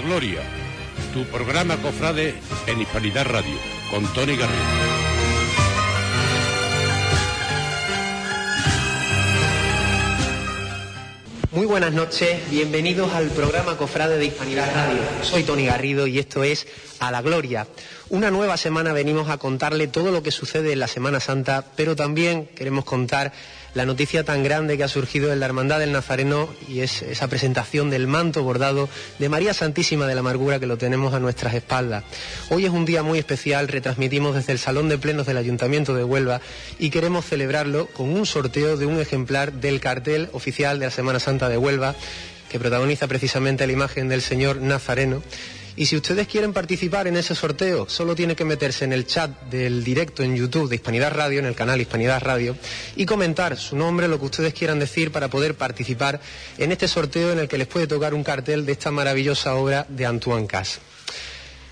Gloria, tu programa cofrade en Hispanidad Radio, con Tony Garrido. Muy buenas noches, bienvenidos al programa Cofrade de Hispanidad Radio. Soy Tony Garrido y esto es A la Gloria. Una nueva semana venimos a contarle todo lo que sucede en la Semana Santa, pero también queremos contar la noticia tan grande que ha surgido en la Hermandad del Nazareno y es esa presentación del manto bordado de María Santísima de la Amargura que lo tenemos a nuestras espaldas. Hoy es un día muy especial, retransmitimos desde el Salón de Plenos del Ayuntamiento de Huelva y queremos celebrarlo con un sorteo de un ejemplar del cartel oficial de la Semana Santa de Huelva que protagoniza precisamente la imagen del Señor Nazareno y si ustedes quieren participar en ese sorteo, solo tienen que meterse en el chat del directo en YouTube de Hispanidad Radio, en el canal Hispanidad Radio, y comentar su nombre, lo que ustedes quieran decir para poder participar en este sorteo en el que les puede tocar un cartel de esta maravillosa obra de Antoine Cass.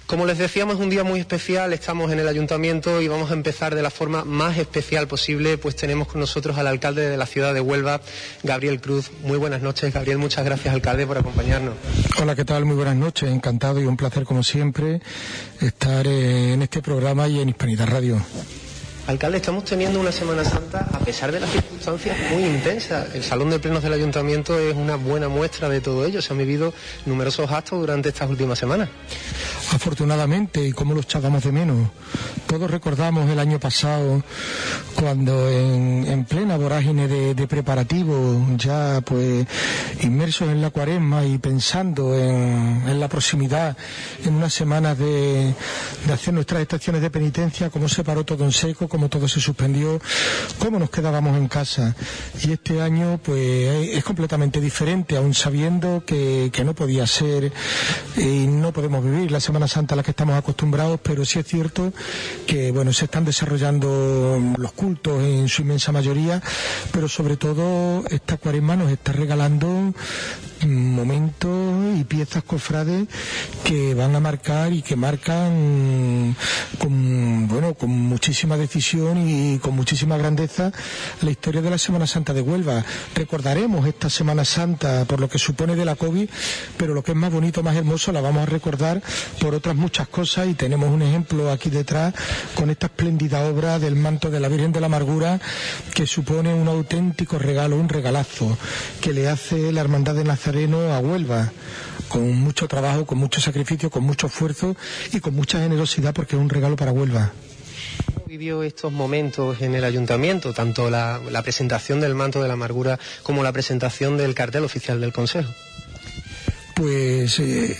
Como les decíamos, un día muy especial, estamos en el ayuntamiento y vamos a empezar de la forma más especial posible, pues tenemos con nosotros al alcalde de la ciudad de Huelva, Gabriel Cruz. Muy buenas noches, Gabriel, muchas gracias, alcalde, por acompañarnos. Hola, ¿qué tal? Muy buenas noches, encantado y un placer, como siempre, estar en este programa y en Hispanidad Radio. Alcalde, estamos teniendo una Semana Santa, a pesar de las circunstancias, muy intensas. El Salón de Plenos del Ayuntamiento es una buena muestra de todo ello. Se han vivido numerosos actos durante estas últimas semanas. Afortunadamente, y como lo echábamos de menos, todos recordamos el año pasado cuando en, plena vorágine de, preparativo, ya pues inmersos en la cuaresma y pensando en, la proximidad, en unas semanas de, de hacer nuestras estaciones de penitencia, cómo se paró todo en seco, cómo todo se suspendió, cómo nos quedábamos en casa. Y este año pues es completamente diferente, aún sabiendo que, que no podía ser y no podemos vivir la Semana Santa a la que estamos acostumbrados, pero sí es cierto que bueno, se están desarrollando los cultos en su inmensa mayoría, pero sobre todo esta cuaresma nos está regalando momentos y piezas cofrades que van a marcar y que marcan con bueno con muchísima decisión y con muchísima grandeza la historia de la Semana Santa de Huelva. Recordaremos esta Semana Santa por lo que supone de la COVID, pero lo que es más bonito, más hermoso, la vamos a recordar por otras muchas cosas y tenemos un ejemplo aquí detrás con esta espléndida obra del manto de la Virgen de la Amargura que supone un auténtico regalo, un regalazo que le hace la Hermandad de Nazaret a Huelva, con mucho trabajo, con mucho sacrificio, con mucho esfuerzo y con mucha generosidad porque es un regalo para Huelva. ¿Cómo vivió estos momentos en el ayuntamiento, tanto la, presentación del manto de la amargura como la presentación del cartel oficial del Consejo? Pues eh,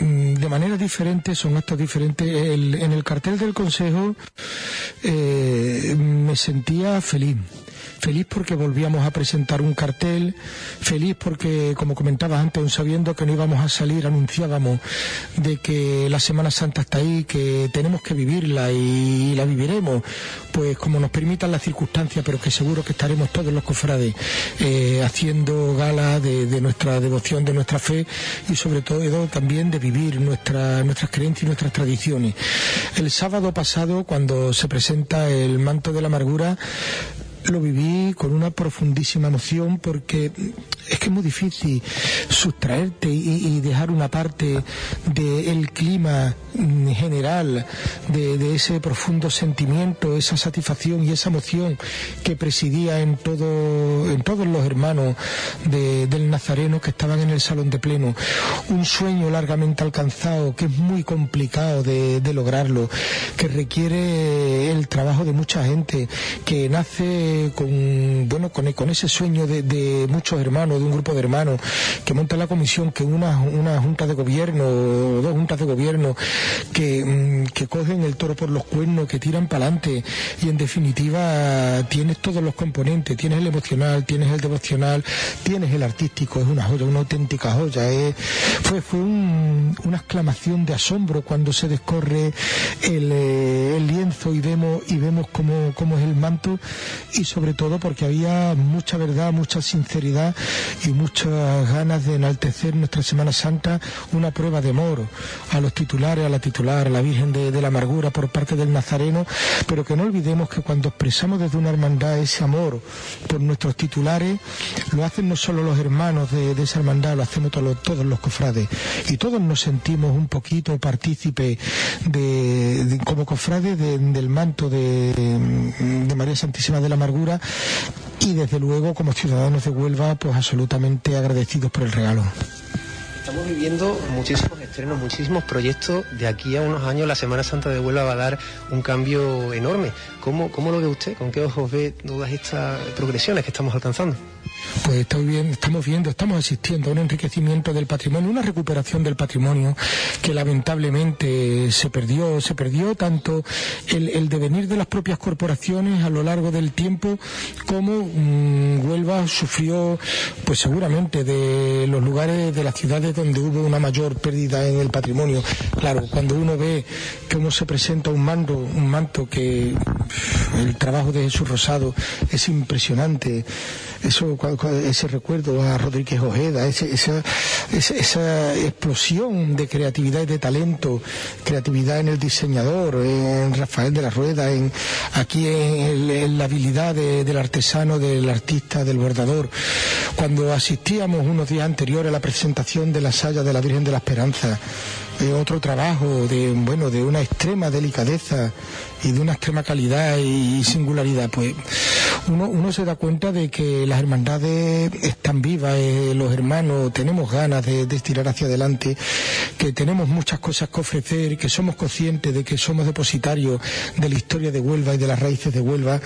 de manera diferente, son actos diferentes. en el cartel del Consejo eh, me sentía feliz feliz porque volvíamos a presentar un cartel, feliz porque, como comentabas antes, sabiendo que no íbamos a salir, anunciábamos de que la Semana Santa está ahí, que tenemos que vivirla y la viviremos, pues como nos permitan las circunstancias, pero que seguro que estaremos todos los cofrades eh, haciendo gala de, nuestra devoción, de nuestra fe y sobre todo también de vivir nuestra, nuestras creencias y nuestras tradiciones. El sábado pasado, cuando se presenta el manto de la amargura, lo viví con una profundísima emoción porque es que es muy difícil sustraerte y, dejar una parte del clima general, de, ese profundo sentimiento, esa satisfacción y esa emoción que presidía en, todo, en todos los hermanos del Nazareno que estaban en el salón de pleno. Un sueño largamente alcanzado que es muy complicado de, de lograrlo, que requiere el trabajo de mucha gente, que nace con, bueno, con, con ese sueño de, muchos hermanos, de un grupo de hermanos, que monta la comisión, que una, una junta de gobierno, dos juntas de gobierno, que, mm, que cogen el toro por los cuernos, que tiran para adelante, y en definitiva tienes todos los componentes, tienes el emocional, tienes el devocional, tienes el artístico, es una joya, una auténtica joya. fue fue una exclamación de asombro cuando se descorre el, eh, el lienzo y vemos, y vemos cómo, cómo es el manto y sobre todo porque había mucha verdad, mucha sinceridad y muchas ganas de enaltecer nuestra Semana Santa, una prueba de amor a los titulares, a la la titular, la Virgen de, la Amargura por parte del Nazareno, pero que no olvidemos que cuando expresamos desde una hermandad ese amor por nuestros titulares, lo hacen no solo los hermanos de, esa hermandad, lo hacemos todos, los cofrades. Y todos nos sentimos un poquito partícipe de, como cofrades del manto de María Santísima de la Amargura y desde luego como ciudadanos de Huelva pues absolutamente agradecidos por el regalo. Estamos viviendo muchísimos estrenos, muchísimos proyectos. De aquí a unos años la Semana Santa de Huelva va a dar un cambio enorme. ¿Cómo, cómo lo ve usted? ¿Con qué ojos ve todas estas progresiones que estamos alcanzando? pues estamos viendo, estamos asistiendo a un enriquecimiento del patrimonio, una recuperación del patrimonio que lamentablemente se perdió, se perdió tanto el, devenir de las propias corporaciones a lo largo del tiempo como mm, Huelva sufrió, pues seguramente de los lugares de las ciudades donde hubo una mayor pérdida en el patrimonio. Claro, cuando uno ve uno se presenta un mando, un manto que el trabajo de Jesús Rosado es impresionante, eso ese recuerdo a Rodríguez Ojeda, esa, explosión de creatividad y de talento, creatividad en el diseñador, en Rafael de la Rueda, en, aquí en, la habilidad del artesano, del artista, del bordador. Cuando asistíamos unos días anteriores a la presentación de la saya de la Virgen de la Esperanza, otro trabajo de bueno de una extrema delicadeza y de una extrema calidad y singularidad pues uno, se da cuenta de que las hermandades están vivas eh, los hermanos tenemos ganas de, de, estirar hacia adelante que tenemos muchas cosas que ofrecer que somos conscientes de que somos depositarios de la historia de Huelva y de las raíces de Huelva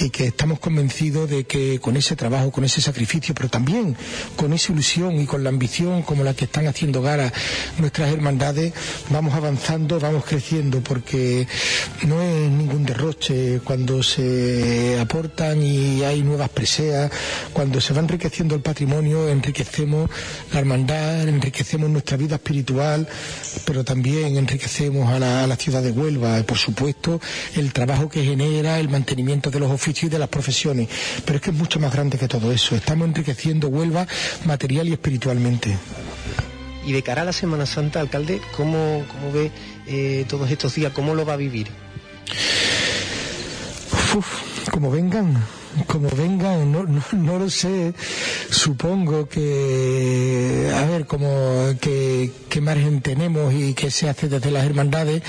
y que estamos convencidos de que con ese trabajo con ese sacrificio pero también con esa ilusión y con la ambición como la que están haciendo gara nuestras hermandades vamos avanzando, vamos creciendo, porque no es ningún derroche cuando se aportan y hay nuevas preseas, cuando se va enriqueciendo el patrimonio, enriquecemos la hermandad, enriquecemos nuestra vida espiritual, pero también enriquecemos a la, ciudad de Huelva, y por supuesto el trabajo que genera, el mantenimiento de los oficios y de las profesiones, pero es que es mucho más grande que todo eso, estamos enriqueciendo Huelva material y espiritualmente. Y de cara a la Semana Santa, alcalde, ¿cómo, cómo ve eh, todos estos días? ¿Cómo lo va a vivir? Uf, como vengan como vengan, no, no, lo sé. Supongo que, a ver, como qué margen tenemos y qué se hace desde las hermandades.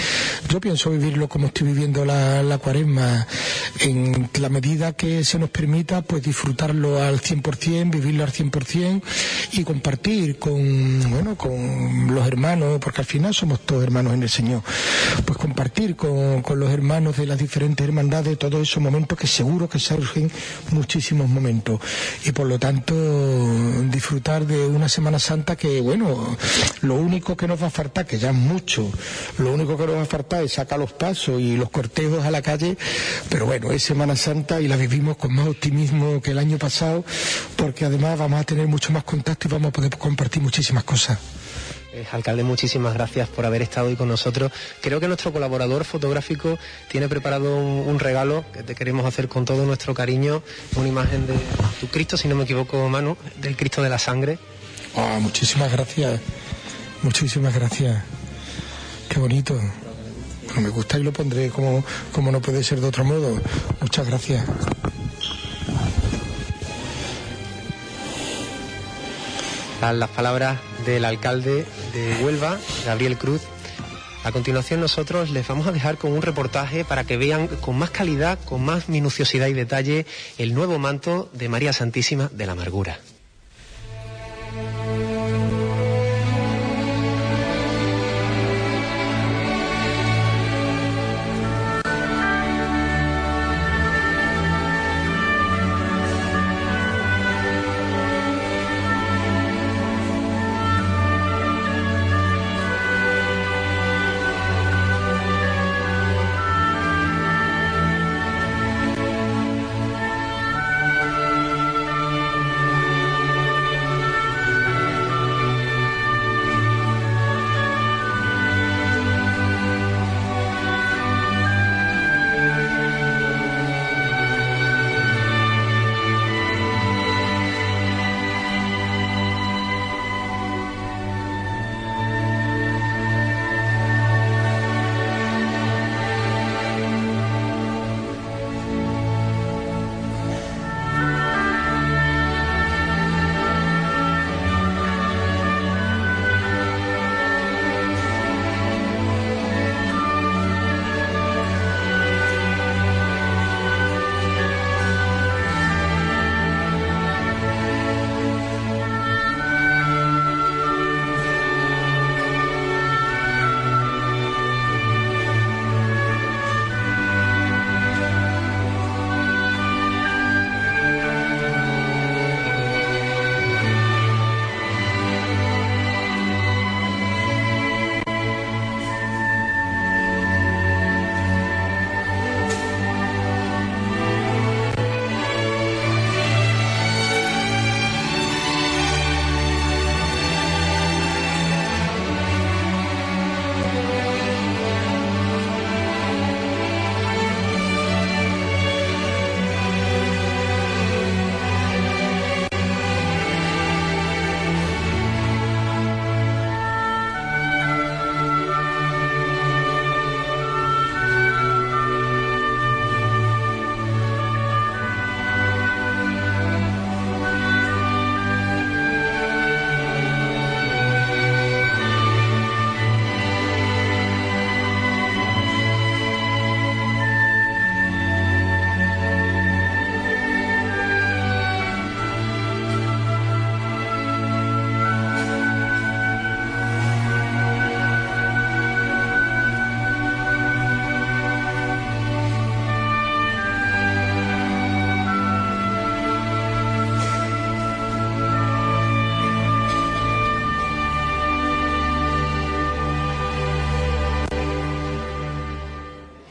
Yo pienso vivirlo como estoy viviendo la, la cuaresma, en la medida que se nos permita, pues disfrutarlo al 100%, vivirlo al 100% y compartir con, bueno, con los hermanos, porque al final somos todos hermanos en el Señor. Pues compartir con, con los hermanos de las diferentes hermandades todos esos momentos que seguro que surgen muchísimos momentos y por lo tanto disfrutar de una Semana Santa que, bueno, lo único que nos va a faltar, que ya es mucho, lo único que nos va a faltar es sacar los pasos y los cortejos a la calle, pero bueno, es Semana Santa y la vivimos con más optimismo que el año pasado porque además vamos a tener mucho más contacto y vamos a poder compartir muchísimas cosas. Eh, alcalde, muchísimas gracias por haber estado hoy con nosotros. Creo que nuestro colaborador fotográfico tiene preparado un, regalo que te queremos hacer con todo nuestro cariño, una imagen de tu Cristo, si no me equivoco, Manu, del Cristo de la Sangre. Ah, muchísimas gracias, muchísimas gracias. Qué bonito. me gusta y lo pondré como, como no puede ser de otro modo. Muchas gracias. las palabras del alcalde de Huelva, Gabriel Cruz. A continuación nosotros les vamos a dejar con un reportaje para que vean con más calidad, con más minuciosidad y detalle el nuevo manto de María Santísima de la Amargura.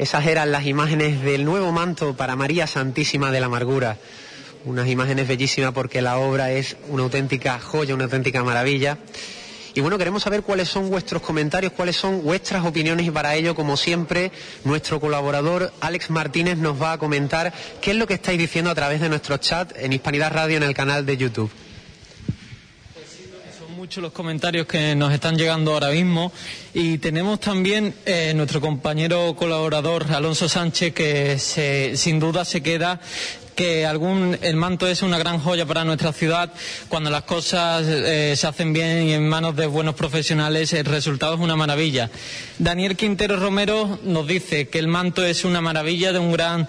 Esas eran las imágenes del nuevo manto para María Santísima de la Amargura. Unas imágenes bellísimas porque la obra es una auténtica joya, una auténtica maravilla. Y bueno, queremos saber cuáles son vuestros comentarios, cuáles son vuestras opiniones y para ello, como siempre, nuestro colaborador Alex Martínez nos va a comentar qué es lo que estáis diciendo a través de nuestro chat en Hispanidad Radio en el canal de YouTube Son muchos los comentarios que nos están llegando ahora mismo y tenemos también eh, nuestro compañero colaborador Alonso Sánchez que se, sin duda se queda que algún, el manto es una gran joya para nuestra ciudad. Cuando las cosas eh, se hacen bien y en manos de buenos profesionales, el resultado es una maravilla. Daniel Quintero Romero nos dice que el manto es una maravilla de un gran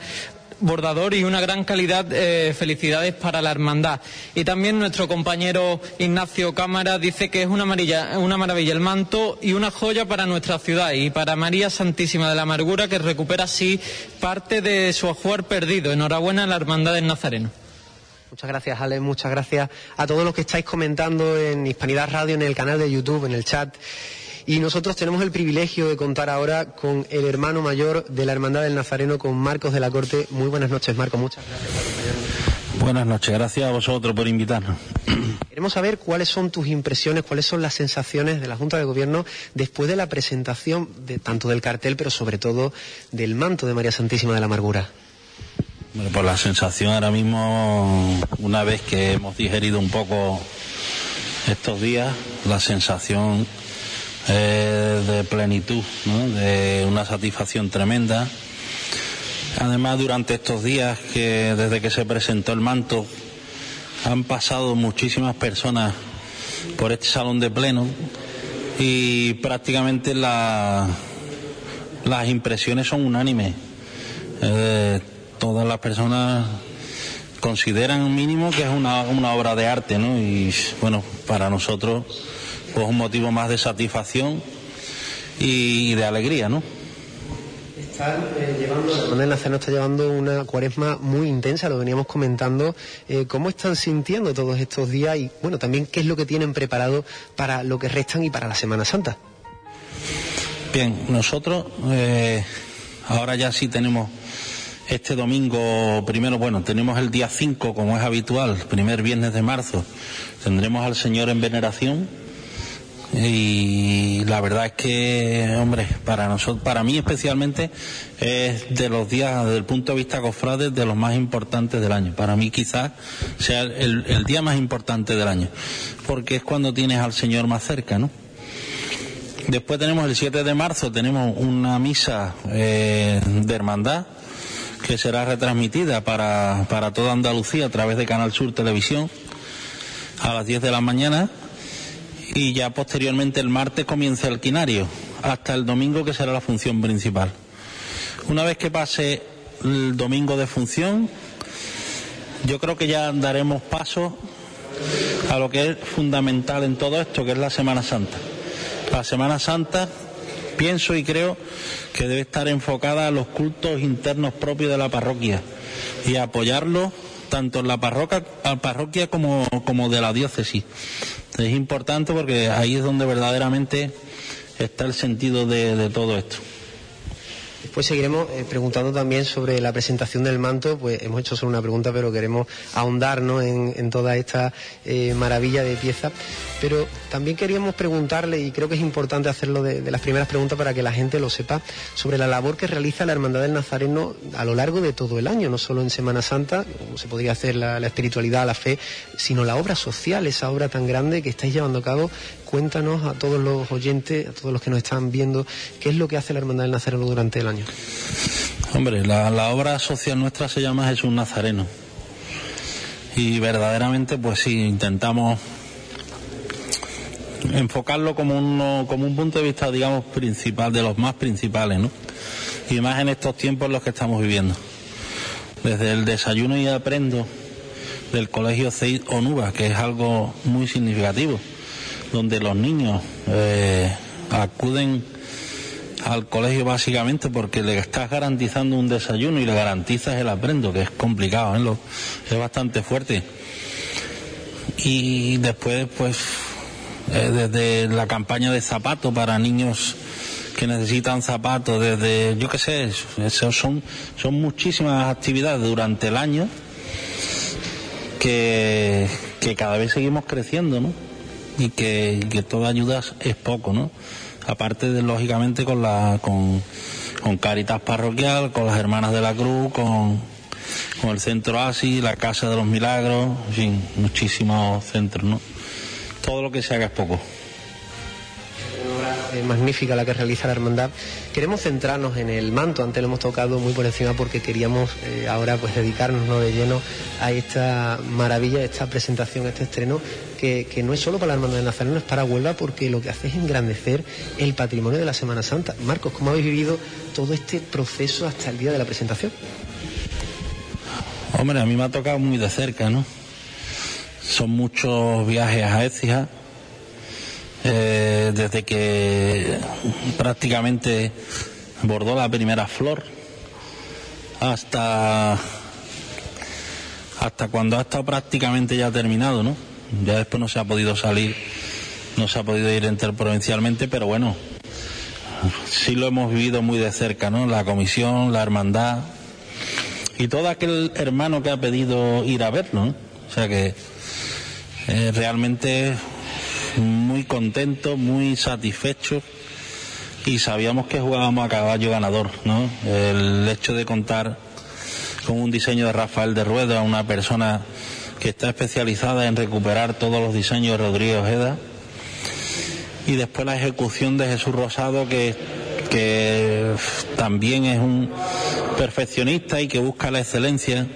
bordador y una gran calidad. Eh, felicidades para la hermandad. Y también nuestro compañero Ignacio Cámara dice que es una, amarilla, una maravilla el manto y una joya para nuestra ciudad y para María Santísima de la Amargura que recupera así parte de su ajuar perdido. Enhorabuena a la hermandad del Nazareno. Muchas gracias, Ale. Muchas gracias a todos los que estáis comentando en Hispanidad Radio, en el canal de YouTube, en el chat. Y nosotros tenemos el privilegio de contar ahora con el hermano mayor de la Hermandad del Nazareno, con Marcos de la Corte. Muy buenas noches, Marcos. Muchas gracias por acompañarnos. Buenas noches, gracias a vosotros por invitarnos. Queremos saber cuáles son tus impresiones, cuáles son las sensaciones de la Junta de Gobierno después de la presentación de, tanto del cartel, pero sobre todo del manto de María Santísima de la Amargura. Bueno, pues la sensación ahora mismo, una vez que hemos digerido un poco estos días, la sensación eh, de plenitud, de una satisfacción tremenda. Además, durante estos días que desde que se presentó el manto han pasado muchísimas personas por este salón de pleno y prácticamente la, las impresiones son unánimes. Eh, todas las personas consideran mínimo que es una, una obra de arte, ¿no? Y bueno, para nosotros pues un motivo más de satisfacción y de alegría, ¿no? Están eh, llevando, la Nazareno está llevando una cuaresma muy intensa, lo veníamos comentando. Eh, ¿Cómo están sintiendo todos estos días y, bueno, también qué es lo que tienen preparado para lo que restan y para la Semana Santa? Bien, nosotros eh, ahora ya sí tenemos este domingo, primero, bueno, tenemos el día 5, como es habitual, primer viernes de marzo, tendremos al Señor en veneración y la verdad es que, hombre, para nosotros, para mí especialmente, es de los días, desde el punto de vista cofrades, de los más importantes del año. Para mí quizás sea el, el día más importante del año, porque es cuando tienes al Señor más cerca, ¿no? Después tenemos el 7 de marzo, tenemos una misa eh, de hermandad que será retransmitida para, para toda Andalucía a través de Canal Sur Televisión a las 10 de la mañana y ya posteriormente el martes comienza el quinario hasta el domingo que será la función principal. Una vez que pase el domingo de función, yo creo que ya daremos paso a lo que es fundamental en todo esto, que es la Semana Santa. La Semana Santa pienso y creo que debe estar enfocada a los cultos internos propios de la parroquia y apoyarlos tanto en la parroquia, parroquia como, como de la diócesis. Es importante porque ahí es donde verdaderamente está el sentido de, todo esto. Después seguiremos eh, preguntando también sobre la presentación del manto, pues hemos hecho solo una pregunta, pero queremos ahondar ¿no? en, en, toda esta eh, maravilla de pieza. Pero también queríamos preguntarle, y creo que es importante hacerlo de, las primeras preguntas para que la gente lo sepa, sobre la labor que realiza la Hermandad del Nazareno a lo largo de todo el año, no solo en Semana Santa, como se podría hacer la espiritualidad, la fe, sino la obra social, esa obra tan grande que estáis llevando a cabo cuéntanos a todos los oyentes, a todos los que nos están viendo, qué es lo que hace la Hermandad del Nazareno durante el año. Hombre, la, obra social nuestra se llama Jesús Nazareno. Y verdaderamente, pues sí, intentamos enfocarlo como, uno, como un punto de vista, digamos, principal, de los más principales, ¿no? Y más en estos tiempos en los que estamos viviendo. Desde el desayuno y aprendo del colegio Ceit Onuba, que es algo muy significativo donde los niños eh, acuden al colegio básicamente porque le estás garantizando un desayuno y le garantizas el aprendo, que es complicado, ¿eh? Lo, es bastante fuerte. Y después, pues, eh, desde la campaña de zapatos para niños que necesitan zapatos, desde, yo qué sé, eso son, son muchísimas actividades durante el año que, que cada vez seguimos creciendo, ¿no? Y que, que toda ayuda es poco, ¿no? Aparte de, lógicamente, con la, con, con Caritas Parroquial, con las Hermanas de la Cruz, con, con el Centro ASI, la Casa de los Milagros, en fin, muchísimos centros, ¿no? Todo lo que se haga es poco. Eh, magnífica la que realiza la hermandad. Queremos centrarnos en el manto, antes lo hemos tocado muy por encima porque queríamos eh, ahora pues dedicarnos ¿no? de lleno a esta maravilla, esta presentación, este estreno, que, no es solo para la hermandad de Nazareno, es para Huelva porque lo que hace es engrandecer el patrimonio de la Semana Santa. Marcos, ¿cómo habéis vivido todo este proceso hasta el día de la presentación? Hombre, a mí me ha tocado muy de cerca, ¿no? Son muchos viajes a Écija, eh, desde que prácticamente bordó la primera flor hasta hasta cuando ha estado prácticamente ya terminado, ¿no? Ya después no se ha podido salir, no se ha podido ir interprovincialmente, pero bueno, sí lo hemos vivido muy de cerca, ¿no? La comisión, la hermandad y todo aquel hermano que ha pedido ir a verlo. O sea que eh, realmente muy contentos, muy satisfechos y sabíamos que jugábamos a caballo ganador, ¿no? El hecho de contar con un diseño de Rafael de Rueda, una persona que está especializada en recuperar todos los diseños de Rodrigo Ojeda, y después la ejecución de Jesús Rosado, que, que también es un perfeccionista y que busca la excelencia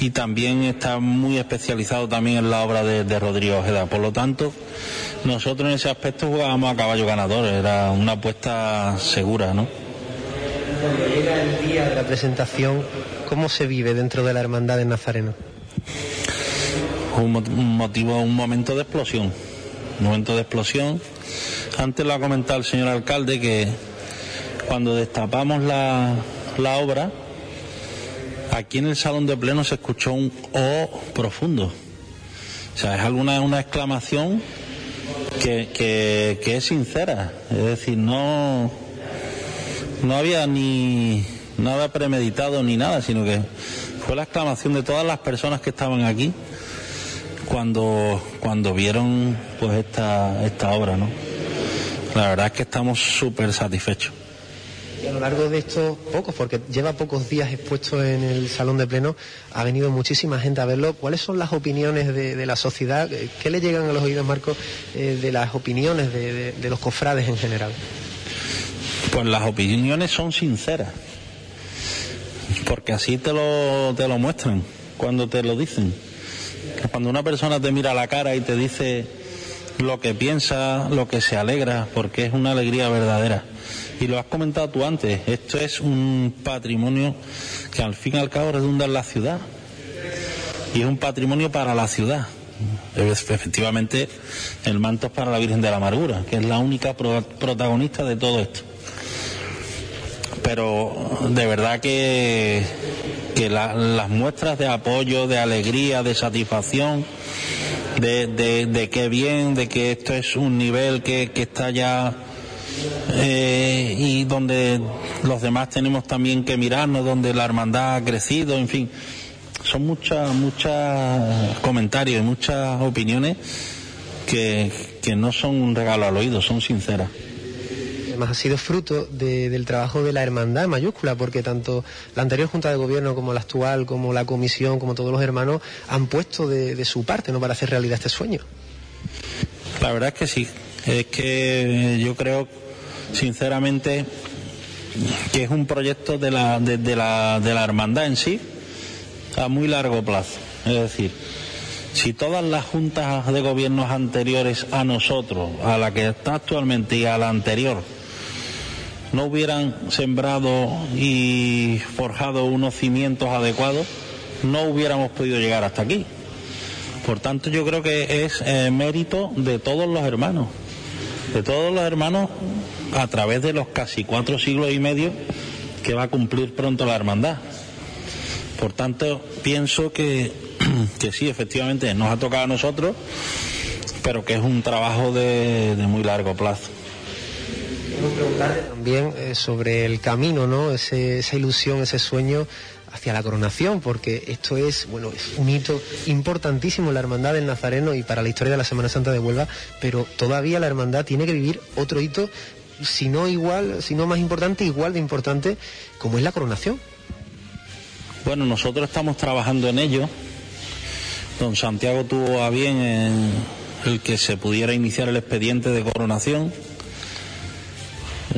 y también está muy especializado también en la obra de, de Rodrigo Ojeda. Por lo tanto, nosotros en ese aspecto jugábamos a caballo ganador, era una apuesta segura, ¿no? Cuando llega el día de la presentación, ¿cómo se vive dentro de la hermandad de Nazareno? Un, mo- un motivo, un momento de explosión, un momento de explosión. Antes lo ha comentado el señor alcalde que cuando destapamos la, la obra, aquí en el salón de pleno se escuchó un O profundo. O sea, es alguna una exclamación que, que, que es sincera. Es decir, no, no había ni nada premeditado ni nada, sino que fue la exclamación de todas las personas que estaban aquí cuando, cuando vieron pues esta, esta obra, ¿no? La verdad es que estamos súper satisfechos. Y a lo largo de estos pocos, porque lleva pocos días expuesto en el salón de pleno, ha venido muchísima gente a verlo. ¿Cuáles son las opiniones de, la sociedad? ¿Qué le llegan a los oídos, Marcos, eh, de las opiniones de los cofrades en general? Pues las opiniones son sinceras, porque así te lo, te lo muestran cuando te lo dicen. Cuando una persona te mira a la cara y te dice lo que piensa, lo que se alegra, porque es una alegría verdadera. Y lo has comentado tú antes, esto es un patrimonio que al fin y al cabo redunda en la ciudad. Y es un patrimonio para la ciudad. Efectivamente, el manto es para la Virgen de la Amargura, que es la única pro- protagonista de todo esto pero de verdad que, que la- las muestras de apoyo, de alegría, de satisfacción, de, de, de que bien, de que esto es un nivel que, que está ya eh, y donde los demás tenemos también que mirarnos, donde la hermandad ha crecido, en fin, son muchas, muchas comentarios y muchas opiniones que, que no son un regalo al oído, son sinceras. Además, ha sido fruto de- del trabajo de la hermandad en mayúscula, porque tanto la anterior Junta de Gobierno como la actual, como la Comisión, como todos los hermanos, han puesto de, de su parte ¿no? para hacer realidad este sueño. La verdad es que sí. Es que yo creo, sinceramente, que es un proyecto de la, de, de la, de la hermandad en sí a muy largo plazo. Es decir, si todas las juntas de gobiernos anteriores a nosotros, a la que está actualmente y a la anterior, no hubieran sembrado y forjado unos cimientos adecuados, no hubiéramos podido llegar hasta aquí. Por tanto, yo creo que es eh, mérito de todos los hermanos, de todos los hermanos a través de los casi cuatro siglos y medio que va a cumplir pronto la hermandad. Por tanto, pienso que, que sí, efectivamente, nos ha tocado a nosotros, pero que es un trabajo de, de muy largo plazo. Quiero preguntarle también eh, sobre el camino, ¿no? esa ilusión, ese sueño hacia la coronación, porque esto es, bueno, es un hito importantísimo en la Hermandad del Nazareno y para la historia de la Semana Santa de Huelva, pero todavía la Hermandad tiene que vivir otro hito, si no igual, si no más importante, igual de importante, como es la coronación. Bueno, nosotros estamos trabajando en ello. Don Santiago tuvo a bien en el que se pudiera iniciar el expediente de coronación.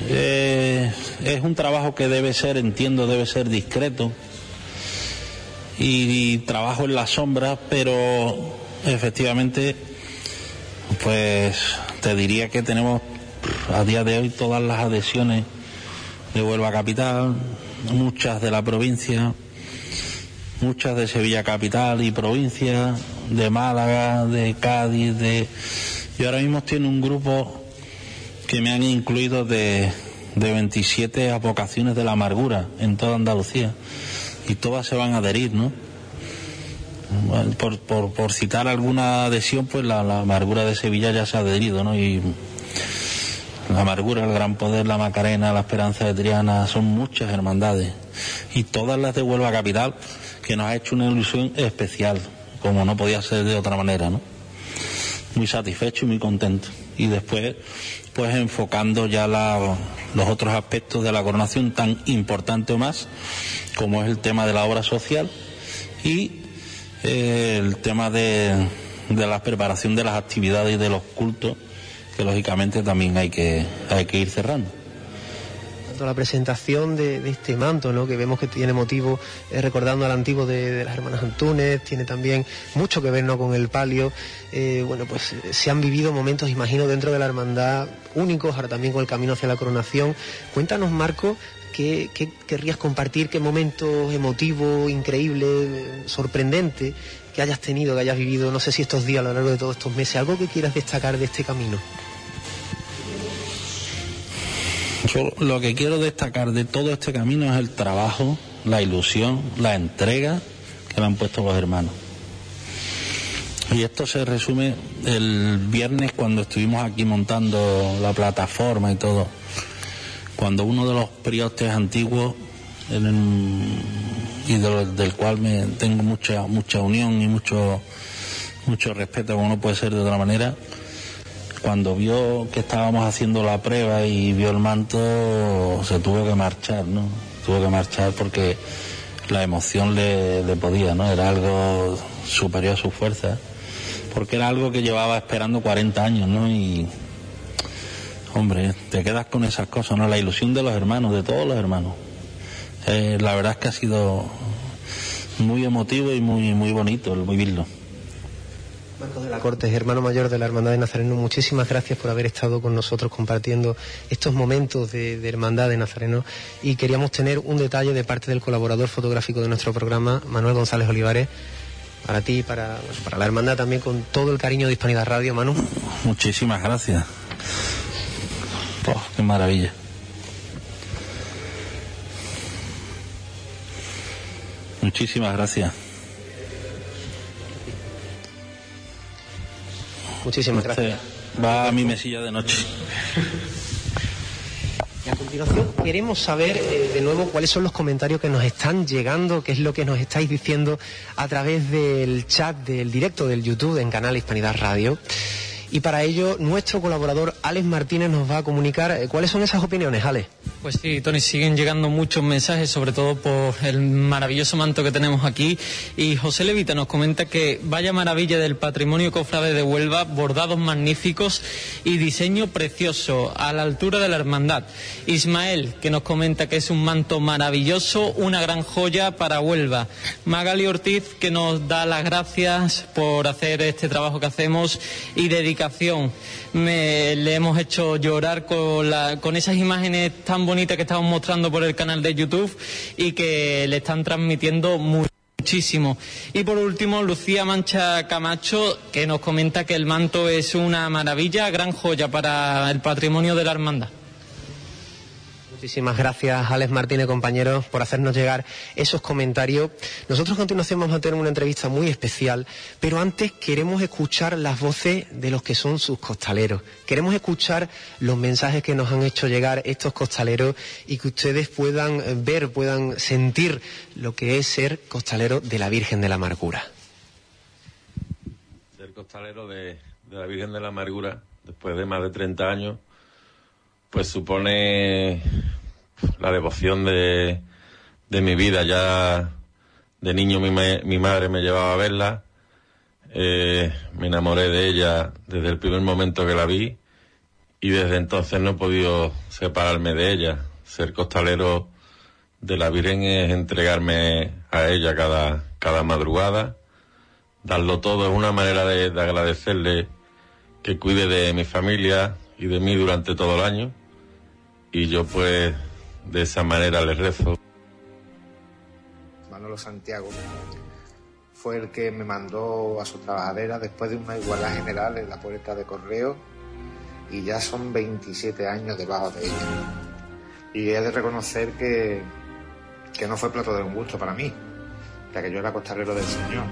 Eh, es un trabajo que debe ser, entiendo, debe ser discreto y, trabajo en la sombra, pero efectivamente, pues te diría que tenemos a día de hoy todas las adhesiones de Huelva Capital, muchas de la provincia, muchas de Sevilla Capital y provincia, de Málaga, de Cádiz, de... Y ahora mismo tiene un grupo que me han incluido de, de 27 apocaciones de la amargura en toda Andalucía y todas se van a adherir, ¿no? Por, por, por citar alguna adhesión, pues la, amargura de Sevilla ya se ha adherido, ¿no? Y la amargura, el gran poder, la Macarena, la esperanza de Triana, son muchas hermandades. Y todas las de Huelva Capital, que nos ha hecho una ilusión especial, como no podía ser de otra manera, ¿no? Muy satisfecho y muy contento. Y después, pues enfocando ya los otros aspectos de la coronación tan importante o más, como es el tema de la obra social y eh, el tema de, la preparación de las actividades y de los cultos, que lógicamente también hay que, hay que ir cerrando la presentación de, este manto, ¿no? que vemos que tiene motivo eh, recordando al antiguo de, las hermanas Antunes, tiene también mucho que ver ¿no? con el palio. Eh, bueno, pues se han vivido momentos, imagino, dentro de la hermandad únicos, ahora también con el camino hacia la coronación. Cuéntanos, Marco, ¿Qué, querrías compartir? ¿Qué momento emotivo, increíble, sorprendente que hayas tenido, que hayas vivido, no sé si estos días, a lo largo de todos estos meses? ¿Algo que quieras destacar de este camino? Yo lo que quiero destacar de todo este camino es el trabajo, la ilusión, la entrega que le han puesto los hermanos. Y esto se resume el viernes cuando estuvimos aquí montando la plataforma y todo cuando uno de los priostes antiguos y del cual me tengo mucha mucha unión y mucho mucho respeto como no puede ser de otra manera cuando vio que estábamos haciendo la prueba y vio el manto se tuvo que marchar no tuvo que marchar porque la emoción le, le podía no era algo superior a su fuerza porque era algo que llevaba esperando 40 años no y Hombre, te quedas con esas cosas, ¿no? La ilusión de los hermanos, de todos los hermanos. Eh, la verdad es que ha sido muy emotivo y muy, muy bonito el vivirlo. Marcos de la Corte, hermano mayor de la Hermandad de Nazareno, muchísimas gracias por haber estado con nosotros compartiendo estos momentos de, Hermandad de Nazareno y queríamos tener un detalle de parte del colaborador fotográfico de nuestro programa, Manuel González Olivares, para ti, para, para la Hermandad también, con todo el cariño de Hispanidad Radio, Manu. Muchísimas gracias. Oh, qué maravilla. Muchísimas gracias. Muchísimas gracias. Va a mi mesilla de noche. Y a continuación queremos saber eh, de nuevo cuáles son los comentarios que nos están llegando, qué es lo que nos estáis diciendo a través del chat del directo del YouTube en Canal Hispanidad Radio y para ello nuestro colaborador Alex Martínez nos va a comunicar eh, cuáles son esas opiniones, Alex. Pues sí, Tony, siguen llegando muchos mensajes, sobre todo por el maravilloso manto que tenemos aquí. Y José Levita nos comenta que vaya maravilla del patrimonio cofrade de Huelva, bordados magníficos y diseño precioso, a la altura de la hermandad. Ismael, que nos comenta que es un manto maravilloso, una gran joya para Huelva. Magali Ortiz, que nos da las gracias por hacer este trabajo que hacemos y Me, le hemos hecho llorar con, con esas imágenes tan bonita que estamos mostrando por el canal de YouTube y que le están transmitiendo muchísimo. Y por último, Lucía Mancha Camacho, que nos comenta que el manto es una maravilla, gran joya para el patrimonio de la hermandad. Muchísimas gracias, Alex Martínez, compañeros, por hacernos llegar esos comentarios. Nosotros a continuación vamos a tener una entrevista muy especial, pero antes queremos escuchar las voces de los que son sus costaleros. Queremos escuchar los mensajes que nos han hecho llegar estos costaleros y que ustedes puedan ver, puedan sentir lo que es ser costalero de la Virgen de la Amargura. Ser costalero de, la Virgen de la Amargura, después de más de 30 años, pues supone la devoción de, de mi vida. Ya de niño mi, mi madre me llevaba a verla, eh, me enamoré de ella desde el primer momento que la vi y desde entonces no he podido separarme de ella. Ser costalero de la Virgen es entregarme a ella cada, cada madrugada, darlo todo, es una manera de, de agradecerle que cuide de mi familia y de mí durante todo el año y yo pues de esa manera les rezo. Manolo Santiago fue el que me mandó a su trabajadera después de una igualdad general en la puerta de correo y ya son 27 años debajo de ella. Y he de reconocer que, que no fue plato de un gusto para mí, ya que yo era costalero del Señor.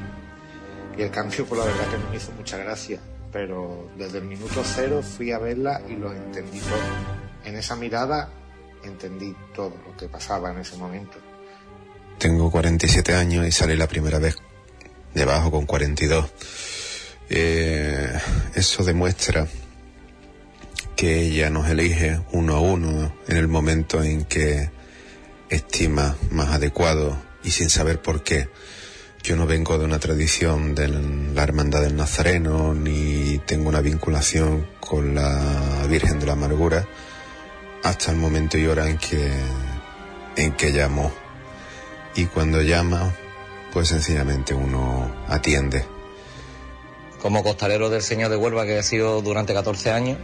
Y el cambio, por la verdad, que no me hizo mucha gracia. Pero desde el minuto cero fui a verla y lo entendí todo en esa mirada entendí todo lo que pasaba en ese momento. Tengo 47 años y salí la primera vez debajo con 42. Eh, eso demuestra que ella nos elige uno a uno en el momento en que estima más adecuado y sin saber por qué. Yo no vengo de una tradición de la Hermandad del Nazareno ni tengo una vinculación con la Virgen de la Amargura hasta el momento y hora en que, en que llamó. Y cuando llama, pues sencillamente uno atiende. Como costalero del Señor de Huelva, que ha sido durante 14 años,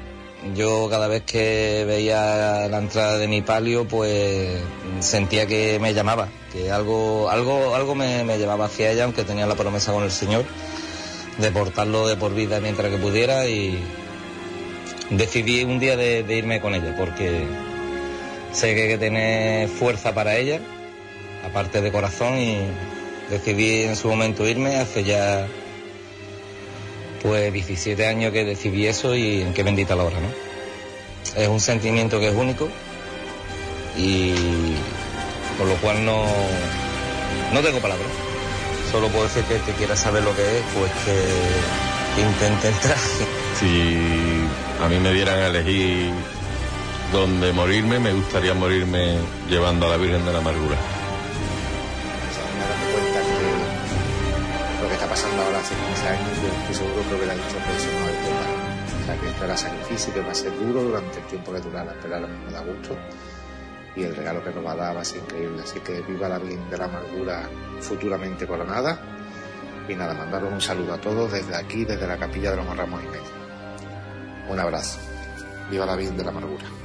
yo cada vez que veía la entrada de mi palio, pues sentía que me llamaba, que algo, algo, algo me, me llevaba hacia ella, aunque tenía la promesa con el Señor de portarlo de por vida mientras que pudiera y, decidí un día de, irme con ella porque sé que hay que tener fuerza para ella, aparte de corazón, y decidí en su momento irme hace ya pues 17 años que decidí eso y en qué bendita la hora, ¿no? Es un sentimiento que es único y por lo cual no, no tengo palabras. Solo puedo decir que el que quiera saber lo que es, pues que intente entrar. Si a mí me dieran a elegir dónde morirme, me gustaría morirme llevando a la Virgen de la Amargura. Me cuenta que lo que está pasando ahora hace 15 años, yo estoy seguro que hubiera dicho que eso no es verdad. O sea, que esto era sacrificio, que va a ser duro durante el tiempo que durara, pero ahora me da gusto. Y el regalo que nos va a dar va a ser increíble. Así que viva la Virgen de la Amargura futuramente coronada. Y nada, mandaros un saludo a todos desde aquí, desde la capilla de los Ramos y Medio. Un abrazo. Viva la Virgen de la Amargura.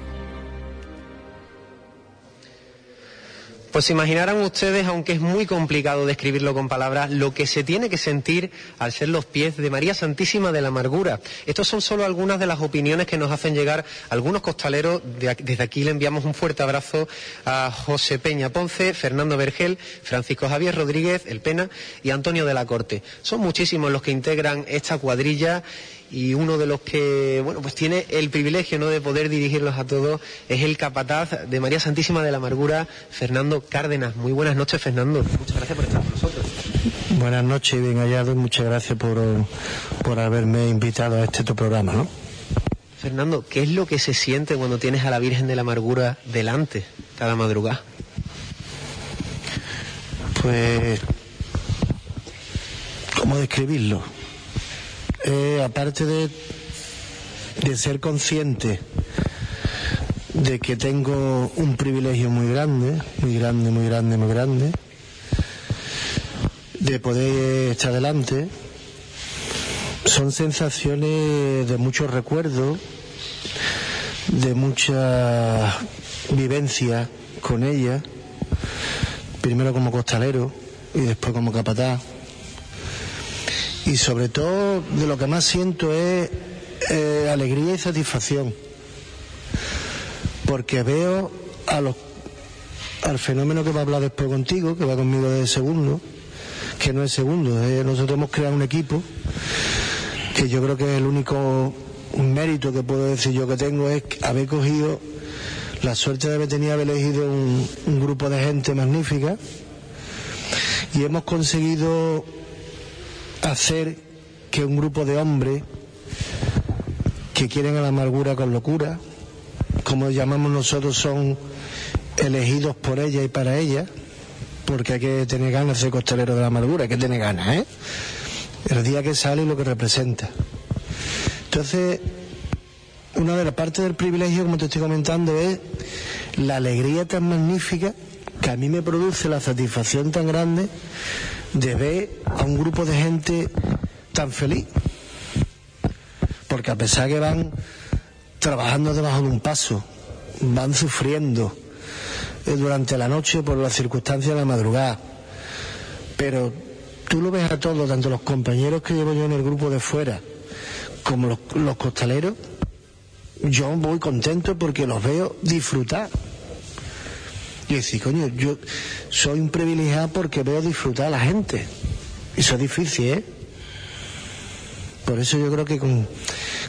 Pues imaginarán ustedes, aunque es muy complicado describirlo con palabras, lo que se tiene que sentir al ser los pies de María Santísima de la Amargura. Estos son solo algunas de las opiniones que nos hacen llegar algunos costaleros. Desde aquí le enviamos un fuerte abrazo a José Peña Ponce, Fernando Vergel, Francisco Javier Rodríguez, El Pena y Antonio de la Corte. Son muchísimos los que integran esta cuadrilla y uno de los que, bueno, pues tiene el privilegio, ¿no?, de poder dirigirlos a todos es el capataz de María Santísima de la Amargura, Fernando Cárdenas. Muy buenas noches, Fernando. Muchas gracias por estar con nosotros. Buenas noches, bien hallado, y muchas gracias por, por haberme invitado a este tu programa, ¿no? Fernando, ¿qué es lo que se siente cuando tienes a la Virgen de la Amargura delante cada madrugada? Pues, ¿cómo describirlo? Eh, aparte de, de ser consciente de que tengo un privilegio muy grande, muy grande, muy grande, muy grande, de poder estar adelante, son sensaciones de muchos recuerdos, de mucha vivencia con ella, primero como costalero y después como capataz y sobre todo de lo que más siento es eh, alegría y satisfacción porque veo a los, al fenómeno que va a hablar después contigo, que va conmigo de segundo, que no es segundo. nosotros hemos creado un equipo que yo creo que es el único mérito que puedo decir yo que tengo es haber cogido la suerte de haber tenido haber elegido un grupo de gente magnífica y hemos conseguido hacer que un grupo de hombres que quieren a la amargura con locura, como llamamos nosotros, son elegidos por ella y para ella, porque hay que tener ganas de ser costalero de la amargura, hay que tener ganas, ¿eh? El día que sale y lo que representa. Entonces, una de las partes del privilegio, como te estoy comentando, es la alegría tan magnífica que a mí me produce la satisfacción tan grande de ver a un grupo de gente tan feliz. Porque a pesar que van trabajando debajo de un paso, van sufriendo eh, durante la noche por las circunstancias de la madrugada. Pero tú lo ves a todos, tanto los compañeros que llevo yo en el grupo de fuera, como los, los costaleros, yo voy contento porque los veo disfrutar. Y decir, coño, yo soy un privilegiado porque veo disfrutar a la gente. Eso es difícil, ¿eh? Por eso yo creo que con,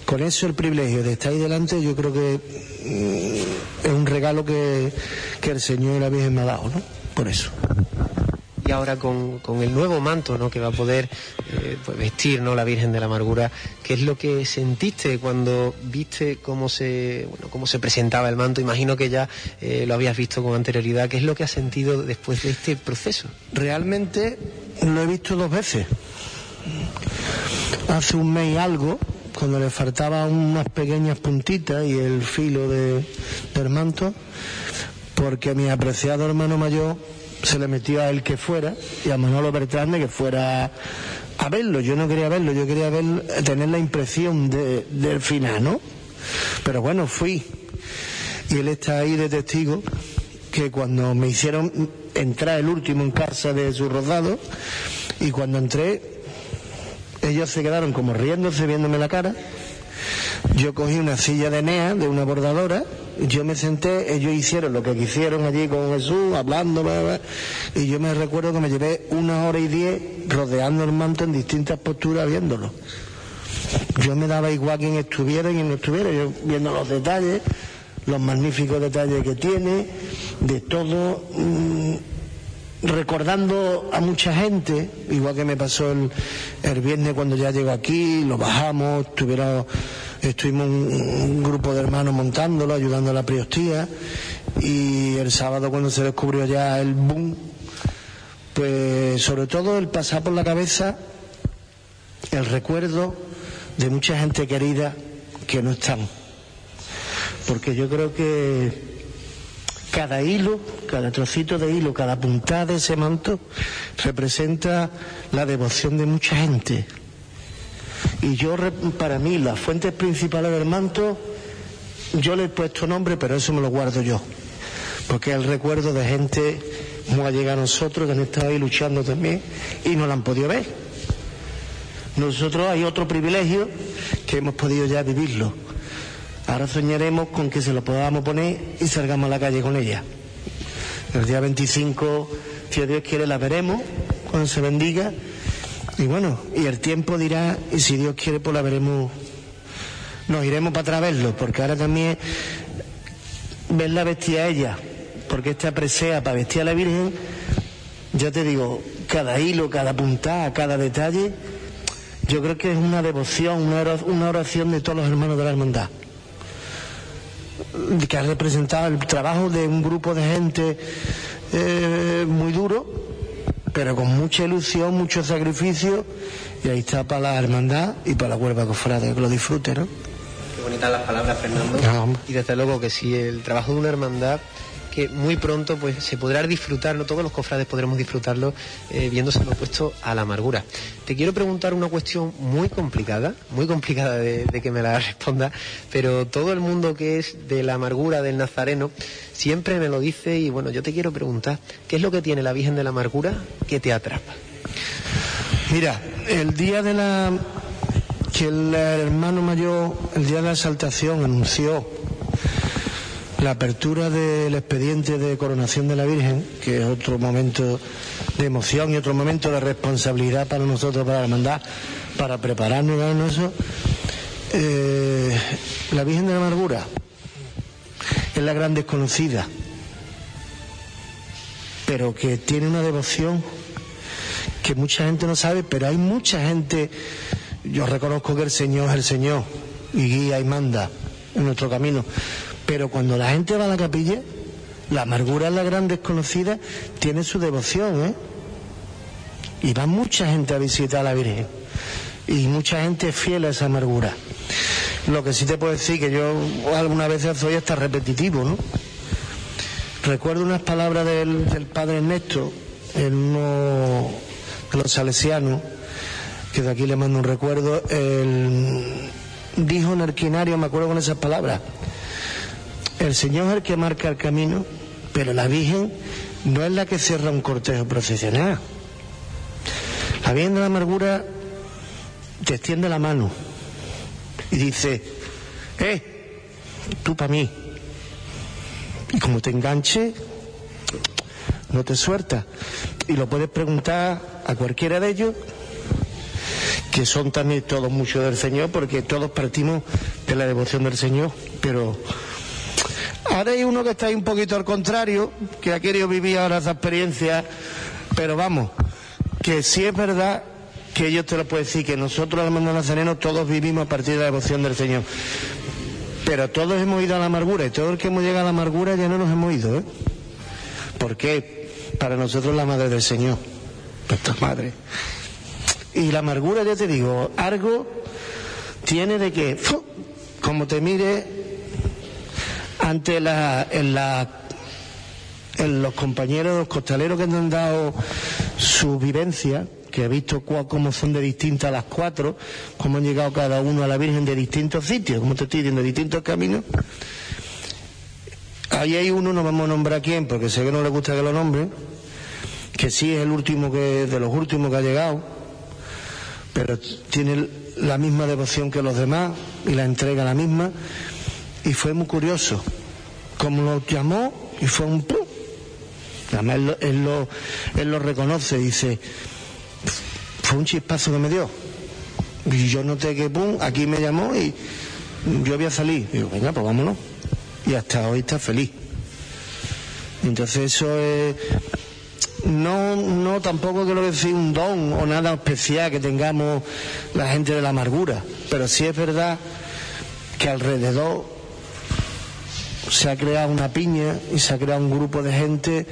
con eso el privilegio de estar ahí delante, yo creo que mm, es un regalo que, que el Señor y la Virgen me ha dado, ¿no? Por eso y ahora con, el nuevo manto ¿no? que va a poder eh, pues vestir ¿no? la Virgen de la Amargura, ¿qué es lo que sentiste cuando viste cómo se, bueno, cómo se presentaba el manto? Imagino que ya eh, lo habías visto con anterioridad. ¿Qué es lo que has sentido después de este proceso? Realmente lo he visto dos veces. Hace un mes y algo, cuando le faltaban unas pequeñas puntitas y el filo de, del manto, porque mi apreciado hermano mayor se le metió a él que fuera y a Manolo Bertrande que fuera a verlo. Yo no quería verlo, yo quería ver, tener la impresión de, del final, ¿no? Pero bueno, fui. Y él está ahí de testigo que cuando me hicieron entrar el último en casa de su rodado y cuando entré, ellos se quedaron como riéndose, viéndome la cara. Yo cogí una silla de NEA, de una bordadora, yo me senté, ellos hicieron lo que quisieron allí con Jesús, hablando, y yo me recuerdo que me llevé una hora y diez rodeando el manto en distintas posturas viéndolo. Yo me daba igual quien estuviera y quien no estuviera, yo viendo los detalles, los magníficos detalles que tiene, de todo, mm, recordando a mucha gente, igual que me pasó el, el viernes cuando ya llego aquí, lo bajamos, estuvieron estuvimos un, grupo de hermanos montándolo, ayudando a la priostía, y el sábado cuando se descubrió ya el boom, pues sobre todo el pasar por la cabeza el recuerdo de mucha gente querida que no están. Porque yo creo que cada hilo, cada trocito de hilo, cada puntada de ese manto representa la devoción de mucha gente y yo, para mí, las fuentes principales del manto, yo le he puesto nombre, pero eso me lo guardo yo. Porque es el recuerdo de gente muy allegada a nosotros, que han estado ahí luchando también y no la han podido ver. Nosotros hay otro privilegio que hemos podido ya vivirlo. Ahora soñaremos con que se lo podamos poner y salgamos a la calle con ella. El día 25, si Dios quiere, la veremos cuando se bendiga y bueno, y el tiempo dirá, y si Dios quiere, pues la veremos, nos iremos para atrás verlo, porque ahora también verla vestida a ella, porque esta presea para vestir a la Virgen, ya te digo, cada hilo, cada puntada, cada detalle, yo creo que es una devoción, una oración de todos los hermanos de la hermandad que ha representado el trabajo de un grupo de gente eh, muy duro pero con mucha ilusión, mucho sacrificio, y ahí está para la hermandad y para la huelva cofrade, que lo disfrute, ¿no? Qué bonitas las palabras, Fernando. y desde luego que si el trabajo de una hermandad que muy pronto pues se podrá disfrutar, no todos los cofrades podremos disfrutarlo eh, viéndose lo opuesto a la amargura. Te quiero preguntar una cuestión muy complicada, muy complicada de, que me la responda, pero todo el mundo que es de la amargura del nazareno siempre me lo dice y bueno, yo te quiero preguntar, ¿qué es lo que tiene la Virgen de la Amargura que te atrapa? Mira, el día de la que el hermano mayor, el día de la exaltación, anunció la apertura del expediente de coronación de la Virgen, que es otro momento de emoción y otro momento de responsabilidad para nosotros, para la hermandad, para prepararnos a eso. Eh, la Virgen de la Amargura es la gran desconocida, pero que tiene una devoción que mucha gente no sabe, pero hay mucha gente, yo reconozco que el Señor es el Señor y guía y manda en nuestro camino, pero cuando la gente va a la capilla, la amargura es la gran desconocida, tiene su devoción, ¿eh? Y va mucha gente a visitar a la Virgen. Y mucha gente es fiel a esa amargura. Lo que sí te puedo decir que yo algunas veces soy hasta repetitivo, ¿no? Recuerdo unas palabras del, padre Ernesto en uno de los salesianos, que de aquí le mando un recuerdo, dijo en el quinario, me acuerdo con esas palabras, el Señor es el que marca el camino, pero la Virgen no es la que cierra un cortejo procesional. La Virgen de la Amargura te extiende la mano y dice, eh, tú para mí. Y como te enganche, no te suelta. Y lo puedes preguntar a cualquiera de ellos, que son también todos muchos del Señor, porque todos partimos de la devoción del Señor, pero Ahora hay uno que está ahí un poquito al contrario, que ha querido vivir ahora esa experiencia, pero vamos, que sí es verdad que yo te lo puedo decir, que nosotros, hermanos nazarenos, todos vivimos a partir de la devoción del Señor. Pero todos hemos ido a la amargura, y todo el que hemos llegado a la amargura ya no nos hemos ido, ¿eh? ¿Por qué? Para nosotros la madre del Señor, nuestra madre. Y la amargura, ya te digo, algo tiene de que, como te mire, ante la, en, la, en los compañeros, costaleros que nos han dado su vivencia, que he visto cómo son de distintas las cuatro, cómo han llegado cada uno a la Virgen de distintos sitios, como te estoy diciendo, de distintos caminos. Ahí hay uno, no vamos a nombrar quién, porque sé que no le gusta que lo nombre, que sí es el último que, de los últimos que ha llegado, pero tiene la misma devoción que los demás y la entrega la misma, y fue muy curioso. Como lo llamó y fue un. Además él, lo, él lo reconoce, dice, fue un chispazo que me dio. Y yo noté que pum, aquí me llamó y yo voy a salir. Digo, venga, pues vámonos. Y hasta hoy está feliz. Entonces eso es no, no tampoco quiero decir un don o nada especial que tengamos la gente de la amargura, pero sí es verdad que alrededor se ha creado una piña y se ha creado un grupo de gente,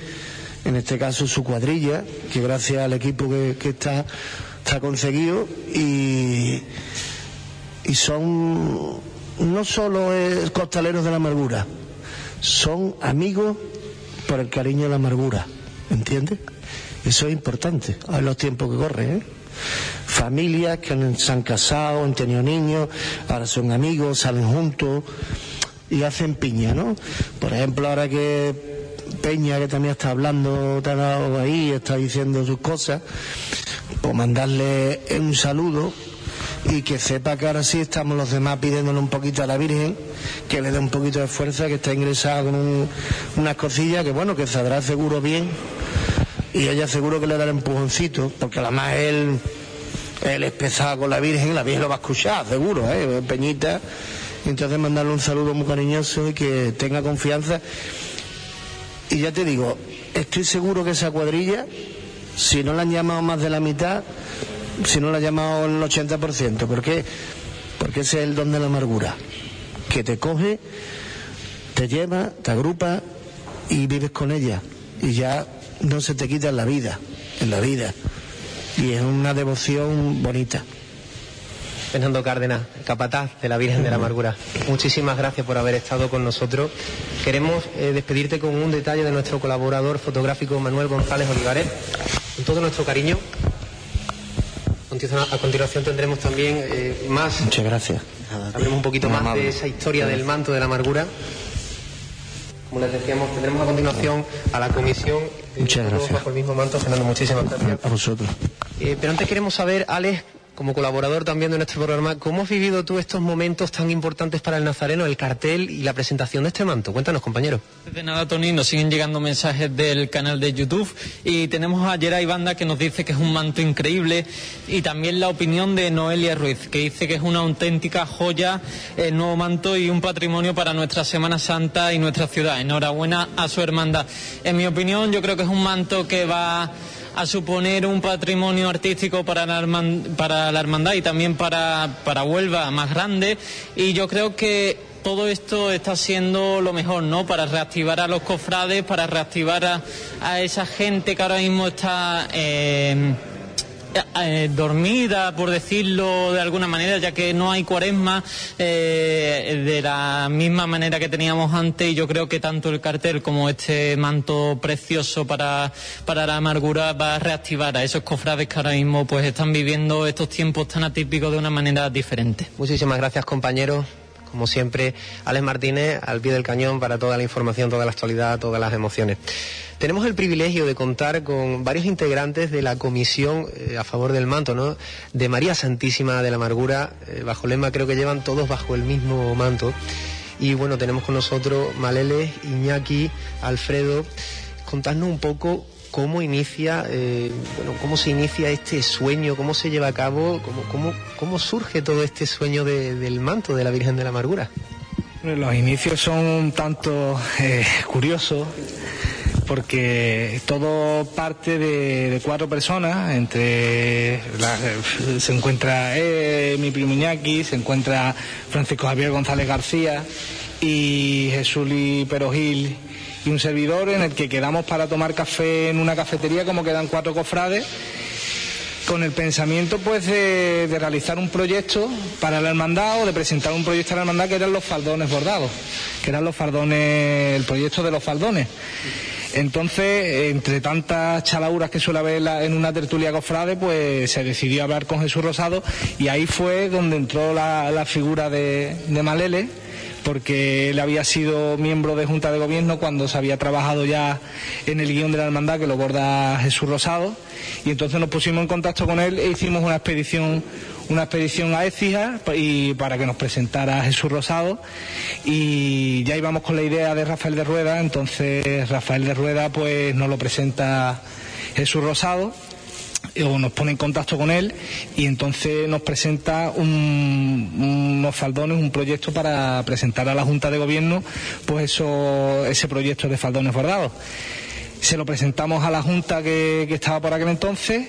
en este caso su cuadrilla, que gracias al equipo que, está, está conseguido, y, y son no solo costaleros de la amargura, son amigos por el cariño de la amargura, ¿entiendes? Eso es importante, a los tiempos que corren, ¿eh? Familias que se han casado, han tenido niños, ahora son amigos, salen juntos y hacen piña, ¿no? Por ejemplo, ahora que Peña, que también está hablando, está ahí, está diciendo sus cosas, pues mandarle un saludo y que sepa que ahora sí estamos los demás pidiéndole un poquito a la Virgen, que le dé un poquito de fuerza, que está ingresada con unas cosillas que bueno, que saldrá seguro bien y ella seguro que le dará empujoncito, porque además él, él es pesado con la Virgen, la Virgen lo va a escuchar, seguro, ¿eh? Peñita entonces mandarle un saludo muy cariñoso y que tenga confianza. Y ya te digo, estoy seguro que esa cuadrilla, si no la han llamado más de la mitad, si no la han llamado el 80%, ¿por qué? Porque ese es el don de la amargura, que te coge, te lleva, te agrupa y vives con ella. Y ya no se te quita en la vida, en la vida. Y es una devoción bonita. Fernando Cárdenas, capataz de la Virgen de la Amargura. Muchísimas gracias por haber estado con nosotros. Queremos eh, despedirte con un detalle de nuestro colaborador fotográfico Manuel González Olivares. Con todo nuestro cariño. A continuación tendremos también eh, más. Muchas gracias. Sabremos un poquito más de esa historia del manto de la amargura. Como les decíamos, tendremos a continuación a la comisión. Muchas gracias. Bajo el mismo manto, Fernando, muchísimas gracias. A vosotros. Eh, pero antes queremos saber, Alex, como colaborador también de nuestro programa, ¿cómo has vivido tú estos momentos tan importantes para el nazareno, el cartel y la presentación de este manto? Cuéntanos, compañero. De nada, Tony, nos siguen llegando mensajes del canal de YouTube y tenemos a Geray Banda que nos dice que es un manto increíble y también la opinión de Noelia Ruiz, que dice que es una auténtica joya el nuevo manto y un patrimonio para nuestra Semana Santa y nuestra ciudad. Enhorabuena a su hermandad. En mi opinión, yo creo que es un manto que va a suponer un patrimonio artístico para la, para la hermandad y también para, para Huelva más grande. Y yo creo que todo esto está siendo lo mejor, ¿no? Para reactivar a los cofrades, para reactivar a, a esa gente que ahora mismo está. Eh, eh, dormida, por decirlo de alguna manera, ya que no hay cuaresma eh, de la misma manera que teníamos antes y yo creo que tanto el cartel como este manto precioso para, para la amargura va a reactivar a esos cofrades que ahora mismo pues están viviendo estos tiempos tan atípicos de una manera diferente. Muchísimas gracias compañeros como siempre, Alex Martínez al pie del cañón para toda la información, toda la actualidad, todas las emociones. Tenemos el privilegio de contar con varios integrantes de la comisión eh, a favor del manto, ¿no? De María Santísima de la Amargura, eh, bajo lema creo que llevan todos bajo el mismo manto. Y bueno, tenemos con nosotros Malele, Iñaki, Alfredo. Contadnos un poco cómo inicia, eh, bueno, cómo se inicia este sueño, cómo se lleva a cabo, cómo, cómo, cómo surge todo este sueño del manto de la Virgen de la Amargura. Los inicios son un tanto curiosos porque todo parte de, cuatro personas, entre se encuentra eh, mi primo Iñaki, se encuentra Francisco Javier González García y Jesús Perogil y un servidor en el que quedamos para tomar café en una cafetería como quedan cuatro cofrades con el pensamiento pues de, de, realizar un proyecto para la hermandad o de presentar un proyecto a la hermandad que eran los faldones bordados, que eran los faldones, el proyecto de los faldones. Entonces, entre tantas chalauras que suele haber en una tertulia cofrade, pues se decidió hablar con Jesús Rosado y ahí fue donde entró la, figura de, Malele porque él había sido miembro de Junta de Gobierno cuando se había trabajado ya en el guion de la hermandad que lo borda Jesús Rosado. Y entonces nos pusimos en contacto con él e hicimos una expedición una expedición a Écija y para que nos presentara Jesús Rosado. Y ya íbamos con la idea de Rafael de Rueda, entonces Rafael de Rueda pues nos lo presenta Jesús Rosado o nos pone en contacto con él y entonces nos presenta unos faldones, un proyecto para presentar a la Junta de Gobierno pues eso, ese proyecto de faldones bordados. Se lo presentamos a la Junta que, que estaba por aquel entonces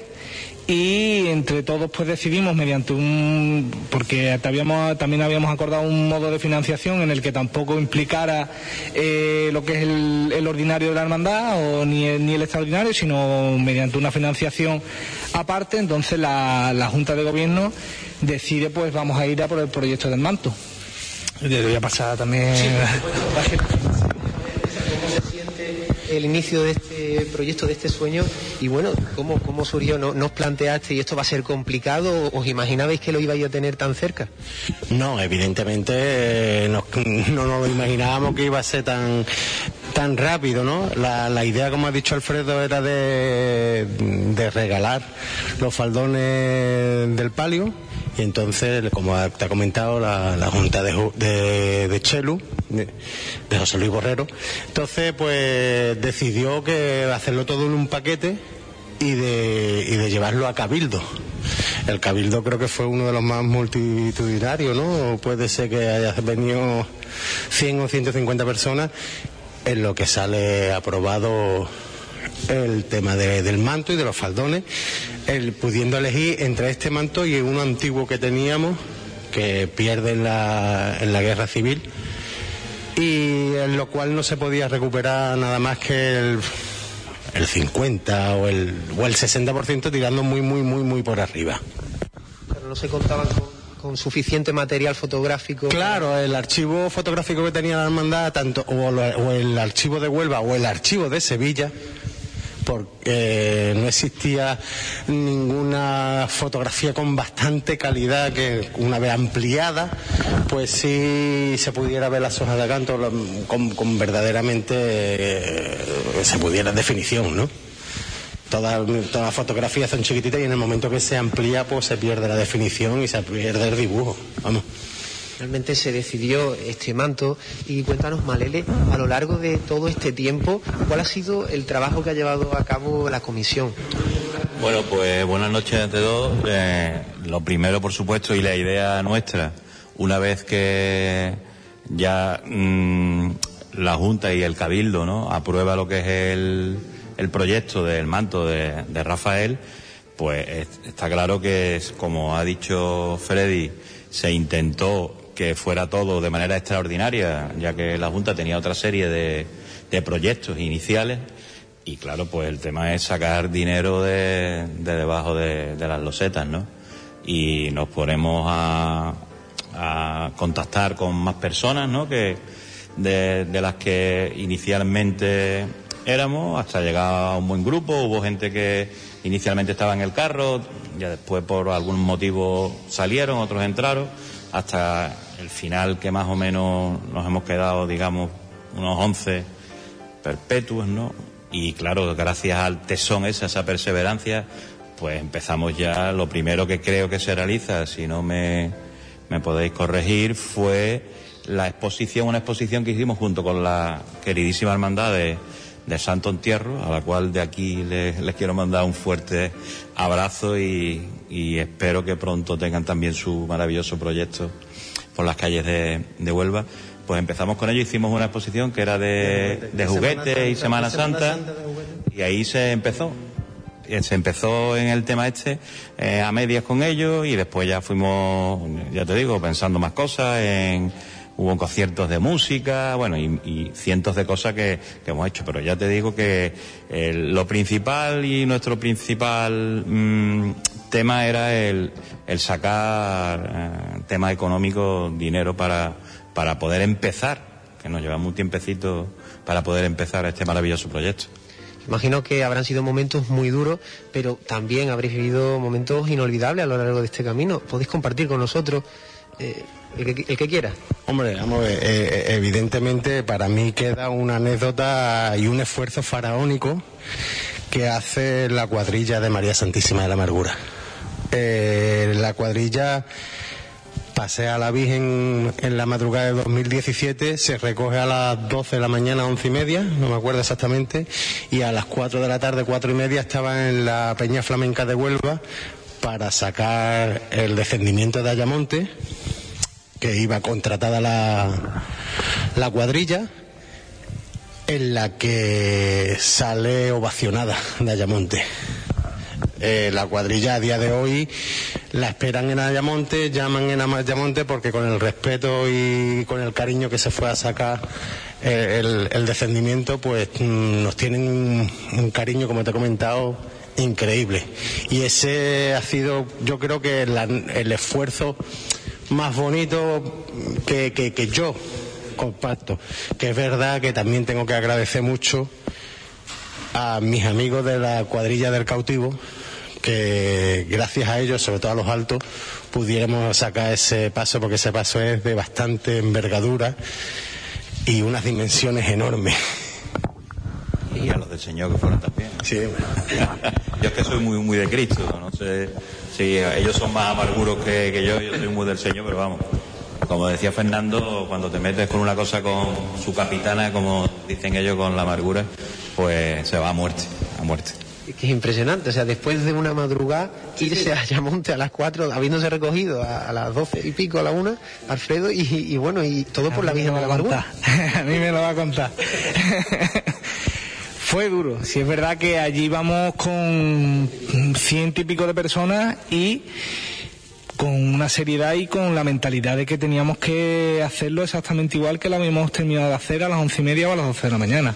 y entre todos pues decidimos mediante un porque también habíamos acordado un modo de financiación en el que tampoco implicara eh, lo que es el, ordinario de la hermandad o ni el, ni el extraordinario sino mediante una financiación aparte entonces la, la Junta de Gobierno decide pues vamos a ir a por el proyecto del manto. Le voy a pasar también el inicio de este proyecto, de este sueño, y bueno, ¿cómo, cómo surgió? ¿No, os planteaste y esto va a ser complicado? ¿Os imaginabais que lo ibais a tener tan cerca? No, evidentemente eh, no, nos lo imaginábamos que iba a ser tan, tan rápido, ¿no? La, idea, como ha dicho Alfredo, era de, de regalar los faldones del palio y entonces, como te ha comentado, la, Junta de, de, Chelu, de, José Luis Borrero, entonces pues decidió que hacerlo todo en un paquete y de, y de llevarlo a Cabildo. El Cabildo creo que fue uno de los más multitudinarios, ¿no? Puede ser que haya venido 100 o 150 personas en lo que sale aprobado el tema del manto y de los faldones, el, pudiendo elegir entre este manto y uno antiguo que teníamos, que pierde en la, en la guerra civil, y en lo cual no se podía recuperar nada más que el, el 50 o el, o el 60% tirando muy, muy, muy, muy por arriba. Pero no se contaban con suficiente material fotográfico. Claro, el archivo fotográfico que tenía la hermandad, tanto o, el archivo de Huelva o el archivo de Sevilla, porque no existía ninguna fotografía con bastante calidad que una vez ampliada, pues sí se pudiera ver las hojas de canto con, verdaderamente eh, se pudiera definición, ¿no? Todas, todas las fotografías son chiquititas y en el momento que se amplía pues se pierde la definición y se pierde el dibujo. Vamos. Realmente se decidió este manto y cuéntanos, Malele, a lo largo de todo este tiempo, ¿cuál ha sido el trabajo que ha llevado a cabo la comisión? Bueno, pues buenas noches ante todos. Eh, lo primero, por supuesto, y la idea nuestra, una vez que ya mm, la Junta y el Cabildo ¿no? aprueba lo que es el, el proyecto del manto de, de Rafael, pues es- está claro que, es, como ha dicho Freddy, se intentó que fuera todo de manera extraordinaria, ya que la Junta tenía otra serie de, de proyectos iniciales. Y claro, pues el tema es sacar dinero de, de debajo de, las losetas, ¿no? Y nos ponemos a, a contactar con más personas, ¿no? Que de las que inicialmente éramos, hasta llegar a un buen grupo. Hubo gente que inicialmente estaba en el carro, ya después por algún motivo salieron, otros entraron, hasta el final que más o menos nos hemos quedado, digamos, unos 11 perpetuos, ¿no? Y claro, gracias al tesón ese, esa perseverancia, pues empezamos ya, lo primero que creo que se realiza, si no me, me podéis corregir, fue la exposición, una exposición que hicimos junto con la queridísima hermandad de, de Santo Entierro, a la cual de aquí les, les quiero mandar un fuerte abrazo y, y espero que pronto tengan también su maravilloso proyecto por las calles de, de Huelva. Pues empezamos con ello, hicimos una exposición que era de, de juguetes y Semana Santa, y ahí se empezó. Eh, Se empezó en el tema este eh, a medias con ellos y después ya fuimos, ya te digo, pensando más cosas, en, hubo conciertos de música, bueno, y, cientos de cosas que, hemos hecho. Pero ya te digo que eh, lo principal y nuestro principal mm, tema era el, el sacar eh, tema económico, dinero para, para poder empezar, que nos llevamos un tiempecito para poder empezar este maravilloso proyecto. Imagino que habrán sido momentos muy duros, pero también habréis vivido momentos inolvidables a lo largo de este camino. Podéis compartir con nosotros eh, el, que, quiera. Hombre, vamos ver, eh, evidentemente para mí queda una anécdota y un esfuerzo faraónico que hace la cuadrilla de María Santísima de la Amargura. Eh, la cuadrilla pasea a la Virgen en la madrugada de 2017, se recoge a las 12 de la mañana, 11 y media, no me acuerdo exactamente, y a las 4 de la tarde, 4 y media, estaba en la Peña Flamenca de Huelva para sacar el descendimiento de Ayamonte, que iba contratada la, la cuadrilla, en la que sale ovacionada de Ayamonte. Eh, la cuadrilla a día de hoy la esperan en Ayamonte, llaman en Ayamonte porque con el respeto y con el cariño que se fue a sacar eh, el, el descendimiento, pues mm, nos tienen un, cariño, como te he comentado, increíble. Y ese ha sido, yo creo que el esfuerzo más bonito que, que- que yo comparto. Que es verdad que también tengo que agradecer mucho a mis amigos de la cuadrilla del cautivo, que gracias a ellos, sobre todo a los altos, pudiéramos sacar ese paso, porque ese paso es de bastante envergadura y unas dimensiones enormes. Del Señor que fueron también. Sí, yo es que soy muy, muy de Cristo, no sé si ellos son más amarguros que, que yo, yo soy muy del Señor, pero vamos. Como decía Fernando, cuando te metes con una cosa con su capitana, como dicen ellos, con la amargura, pues se va a muerte, a muerte. Que es impresionante, o sea, después de una madrugada, irse a Ayamonte a las 4, habiéndose recogido a, a las 12 y pico, a la 1, Alfredo, y, y bueno, y todo por la Virgen de la Amargura. a mí me lo va a contar. Fue duro, si es verdad que allí vamos con ciento y pico de personas y con una seriedad y con la mentalidad de que teníamos que hacerlo exactamente igual que lo habíamos terminado de hacer a las once y media o a las doce de la mañana.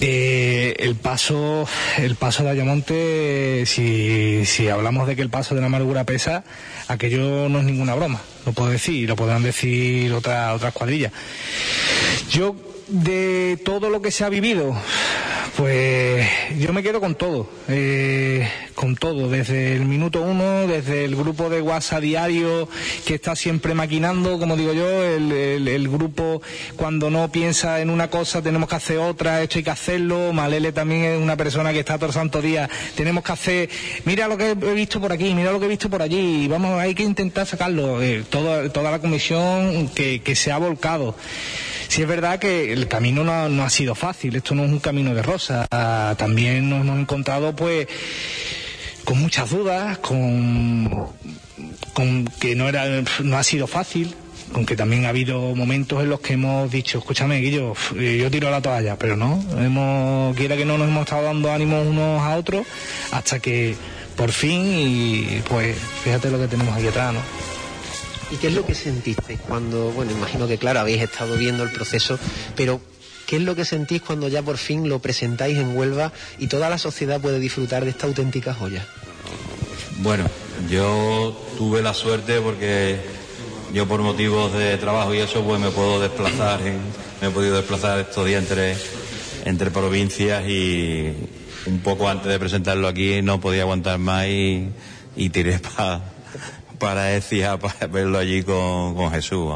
Eh, el paso, el paso de Ayamonte, si, si hablamos de que el paso de la amargura pesa, aquello no es ninguna broma, lo puedo decir, y lo podrán decir otra- otras cuadrillas. Yo, de todo lo que se ha vivido, Pues yo me quedo con todo, eh, con todo, desde el minuto uno, desde el grupo de WhatsApp diario que está siempre maquinando, como digo yo, el, el, grupo cuando no piensa en una cosa tenemos que hacer otra, esto hay que hacerlo, Malele también es una persona que está todo el santo día, tenemos que hacer, mira lo que he visto por aquí, mira lo que he visto por allí, vamos, hay que intentar sacarlo, eh, toda, toda la comisión que, que se ha volcado. Sí es verdad que el camino no, no, ha sido fácil, esto no es un camino de rosa. También nos hemos encontrado pues con muchas dudas, con, con que no era, no ha sido fácil, con que también ha habido momentos en los que hemos dicho, escúchame, Guillo, yo tiro la toalla, pero no, hemos, quiera que no nos hemos estado dando ánimos unos a otros hasta que por fin y pues fíjate lo que tenemos aquí atrás, ¿no? ¿Y qué es lo que sentiste cuando, bueno, imagino que claro, habéis estado viendo el proceso, pero ¿qué es lo que sentís cuando ya por fin lo presentáis en Huelva y toda la sociedad puede disfrutar de esta auténtica joya? Bueno, yo tuve la suerte porque yo por motivos de trabajo y eso pues me puedo desplazar, me he podido desplazar estos días entre, entre provincias y un poco antes de presentarlo aquí no podía aguantar más y, y tiré para para Ecija para verlo allí con, Jesús.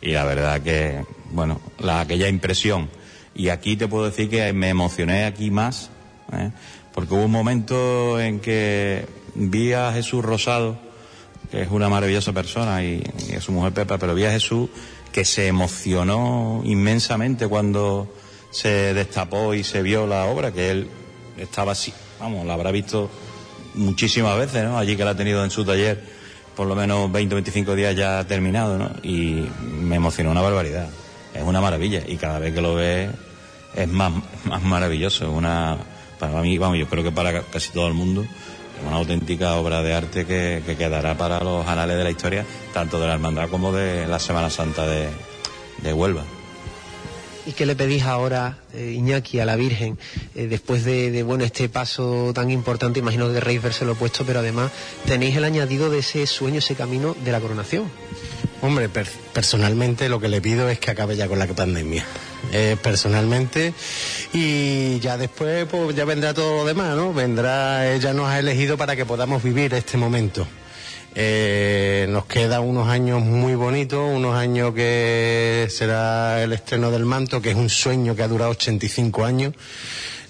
Y la verdad que, bueno, la, aquella impresión. Y aquí te puedo decir que me emocioné aquí más, ¿eh? porque hubo un momento en que vi a Jesús Rosado, que es una maravillosa persona, y, y su mujer Pepa, pero vi a Jesús que se emocionó inmensamente cuando se destapó y se vio la obra, que él estaba así, vamos, la habrá visto muchísimas veces, ¿no? Allí que la ha tenido en su taller por lo menos 20 o 25 días ya terminado, ¿no? Y me emocionó una barbaridad. Es una maravilla y cada vez que lo ves es más, más maravilloso. Una, para mí, vamos, yo creo que para casi todo el mundo es una auténtica obra de arte que, quedará para los anales de la historia, tanto de la hermandad como de la Semana Santa de, de Huelva. ¿Y qué le pedís ahora, eh, Iñaki, a la Virgen, eh, después de, bueno este paso tan importante? Imagino que querréis verse lo puesto, pero además tenéis el añadido de ese sueño, ese camino de la coronación. Hombre, personalmente lo que le pido es que acabe ya con la pandemia. Eh, personalmente y ya después pues ya vendrá todo lo demás, ¿no? Vendrá, ella nos ha elegido para que podamos vivir este momento. Eh, nos quedan unos años muy bonitos, unos años que será el estreno del manto, que es un sueño que ha durado 85 años.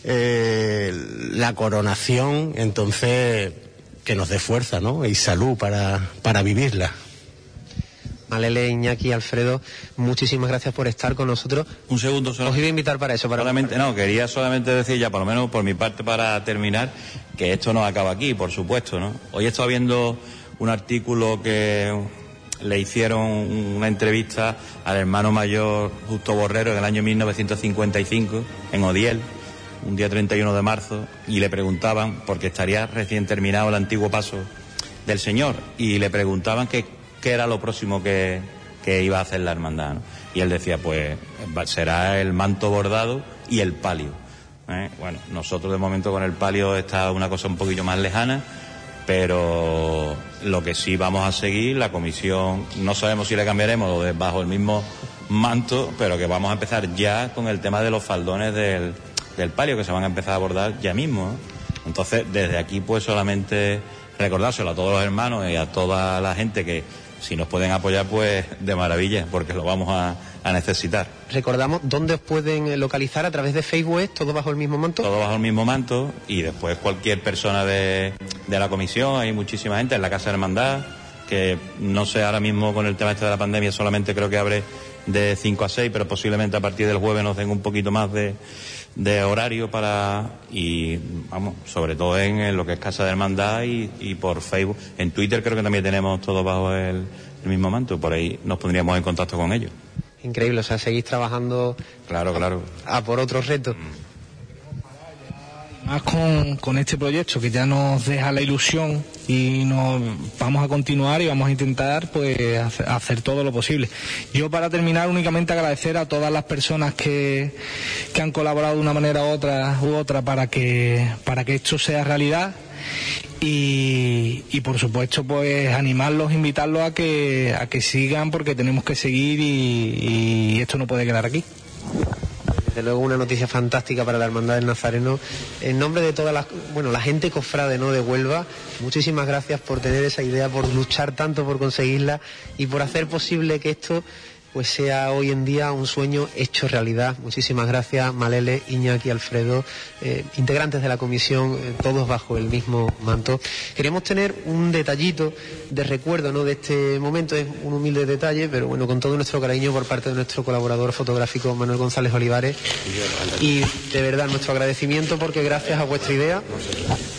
Eh, la coronación, entonces, que nos dé fuerza, ¿no? Y salud para, para vivirla. Malele, Iñaki, Alfredo, muchísimas gracias por estar con nosotros. Un segundo solo. Os iba a invitar para eso. Para solamente, no, quería solamente decir ya, por lo menos por mi parte para terminar, que esto no acaba aquí, por supuesto, ¿no? Hoy he estado viendo un artículo que le hicieron una entrevista al hermano mayor Justo Borrero en el año 1955 en Odiel, un día 31 de marzo, y le preguntaban, porque estaría recién terminado el antiguo paso del Señor, y le preguntaban qué, era lo próximo que, iba a hacer la hermandad. Y él decía, pues será el manto bordado y el palio. ¿eh? Bueno, nosotros de momento con el palio está una cosa un poquillo más lejana pero lo que sí vamos a seguir, la comisión, no sabemos si le cambiaremos bajo el mismo manto, pero que vamos a empezar ya con el tema de los faldones del, del palio, que se van a empezar a abordar ya mismo. Entonces, desde aquí, pues solamente recordárselo a todos los hermanos y a toda la gente que si nos pueden apoyar, pues de maravilla, porque lo vamos a, necesitar. Recordamos dónde os pueden localizar a través de Facebook, todo bajo el mismo manto. Todo bajo el mismo manto y después cualquier persona de, de la comisión, hay muchísima gente en la Casa de Hermandad, que no sé ahora mismo con el tema este de la pandemia, solamente creo que abre de 5 a 6, pero posiblemente a partir del jueves nos den un poquito más de, de horario para y vamos sobre todo en, lo que es casa de hermandad y, y, por Facebook en Twitter creo que también tenemos todo bajo el, mismo manto por ahí nos pondríamos en contacto con ellos increíble o sea seguís trabajando claro claro. a, por otros retos. Mm más con, con, este proyecto que ya nos deja la ilusión y nos vamos a continuar y vamos a intentar pues hacer todo lo posible. Yo para terminar únicamente agradecer a todas las personas que, que han colaborado de una manera u otra u otra para que para que esto sea realidad y, y, por supuesto pues animarlos, invitarlos a que a que sigan porque tenemos que seguir y, y esto no puede quedar aquí. Desde luego una noticia fantástica para la Hermandad del Nazareno. En nombre de toda la, bueno, la gente cofrade ¿no? de Huelva, muchísimas gracias por tener esa idea, por luchar tanto por conseguirla y por hacer posible que esto pues sea hoy en día un sueño hecho realidad. Muchísimas gracias, Malele, Iñaki, Alfredo, eh, integrantes de la comisión, eh, todos bajo el mismo manto. Queremos tener un detallito de recuerdo ¿no? de este momento, es un humilde detalle, pero bueno, con todo nuestro cariño por parte de nuestro colaborador fotográfico Manuel González Olivares. Y de verdad nuestro agradecimiento porque gracias a vuestra idea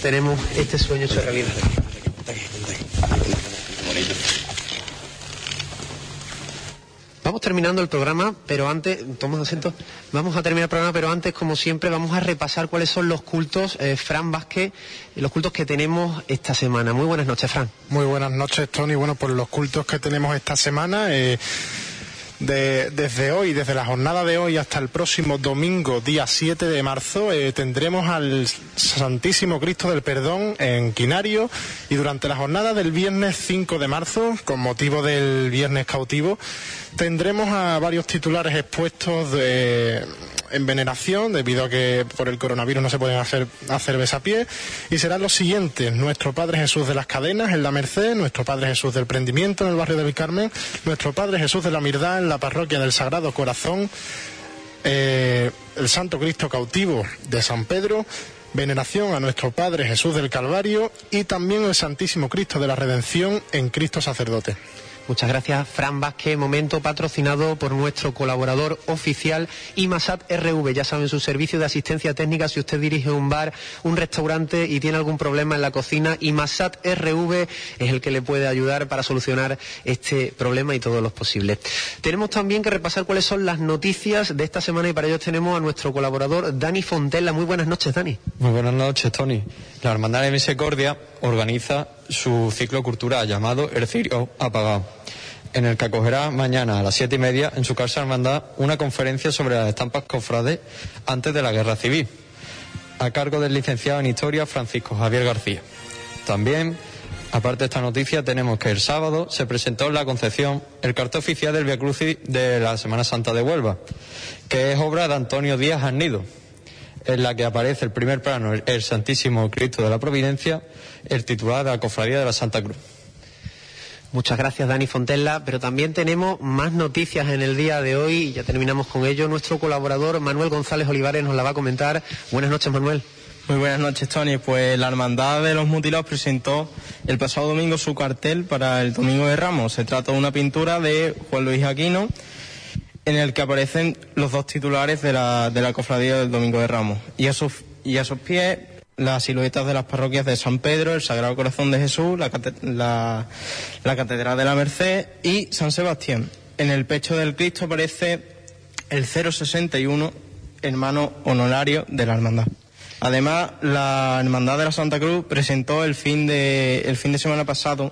tenemos este sueño hecho realidad. Terminando el programa, pero antes, tomamos asiento, vamos a terminar el programa, pero antes, como siempre, vamos a repasar cuáles son los cultos, eh, Fran Vázquez, los cultos que tenemos esta semana. Muy buenas noches, Fran. Muy buenas noches, Tony. Bueno, pues los cultos que tenemos esta semana, eh, de- desde hoy, desde la jornada de hoy hasta el próximo domingo, día 7 de marzo, eh, tendremos al Santísimo Cristo del Perdón en Quinario. Y durante la jornada del viernes 5 de marzo, con motivo del viernes cautivo, tendremos a varios titulares expuestos de- en veneración debido a que por el coronavirus no se pueden hacer, hacer besapiés y serán los siguientes nuestro Padre Jesús de las Cadenas en la Merced nuestro Padre Jesús del Prendimiento en el barrio del Carmen nuestro Padre Jesús de la Mirdad en la parroquia del Sagrado Corazón eh, el Santo Cristo cautivo de San Pedro veneración a nuestro Padre Jesús del Calvario y también el Santísimo Cristo de la Redención en Cristo Sacerdote. Muchas gracias, Fran Vázquez. Momento patrocinado por nuestro colaborador oficial IMASAT RV. Ya saben, su servicio de asistencia técnica. Si usted dirige un bar, un restaurante y tiene algún problema en la cocina, IMASAT RV es el que le puede ayudar para solucionar este problema y todos los posibles. Tenemos también que repasar cuáles son las noticias de esta semana y para ello tenemos a nuestro colaborador Dani Fontella. Muy buenas noches, Dani. Muy buenas noches, Tony. La Hermandad de Misericordia organiza su ciclo cultural llamado El Cirio Apagado, en el que acogerá mañana a las siete y media en su casa hermandad una conferencia sobre las estampas cofrades antes de la Guerra Civil, a cargo del licenciado en Historia Francisco Javier García. También, aparte de esta noticia, tenemos que el sábado se presentó en la Concepción el cartel oficial del Via Crucis de la Semana Santa de Huelva, que es obra de Antonio Díaz Arnido, en la que aparece el primer plano, el, el Santísimo Cristo de la Providencia, el titular de la Cofradía de la Santa Cruz. Muchas gracias, Dani Fontella. Pero también tenemos más noticias en el día de hoy y ya terminamos con ello. Nuestro colaborador Manuel González Olivares nos la va a comentar. Buenas noches, Manuel. Muy buenas noches, Tony. Pues la Hermandad de los Mutilados presentó el pasado domingo su cartel para el Domingo de Ramos. Se trata de una pintura de Juan Luis Aquino en el que aparecen los dos titulares de la, de la cofradía del Domingo de Ramos. Y a sus, y a pies las siluetas de las parroquias de San Pedro, el Sagrado Corazón de Jesús, la, la- la Catedral de la Merced y San Sebastián. En el pecho del Cristo aparece el 061, hermano honorario de la hermandad. Además, la Hermandad de la Santa Cruz presentó el fin de, el fin de semana pasado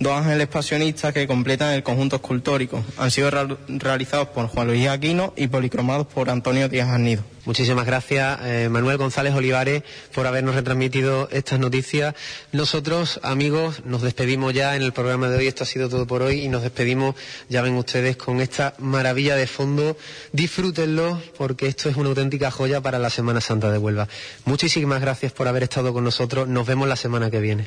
dos ángeles pasionistas que completan el conjunto escultórico. Han sido realizados por Juan Luis Aquino y policromados por Antonio Díaz Arnido. Muchísimas gracias, eh, Manuel González Olivares, por habernos retransmitido estas noticias. Nosotros, amigos, nos despedimos ya en el programa de hoy. Esto ha sido todo por hoy y nos despedimos, ya ven ustedes, con esta maravilla de fondo. Disfrútenlo porque esto es una auténtica joya para la Semana Santa de Huelva. Muchísimas gracias por haber estado con nosotros. Nos vemos la semana que viene.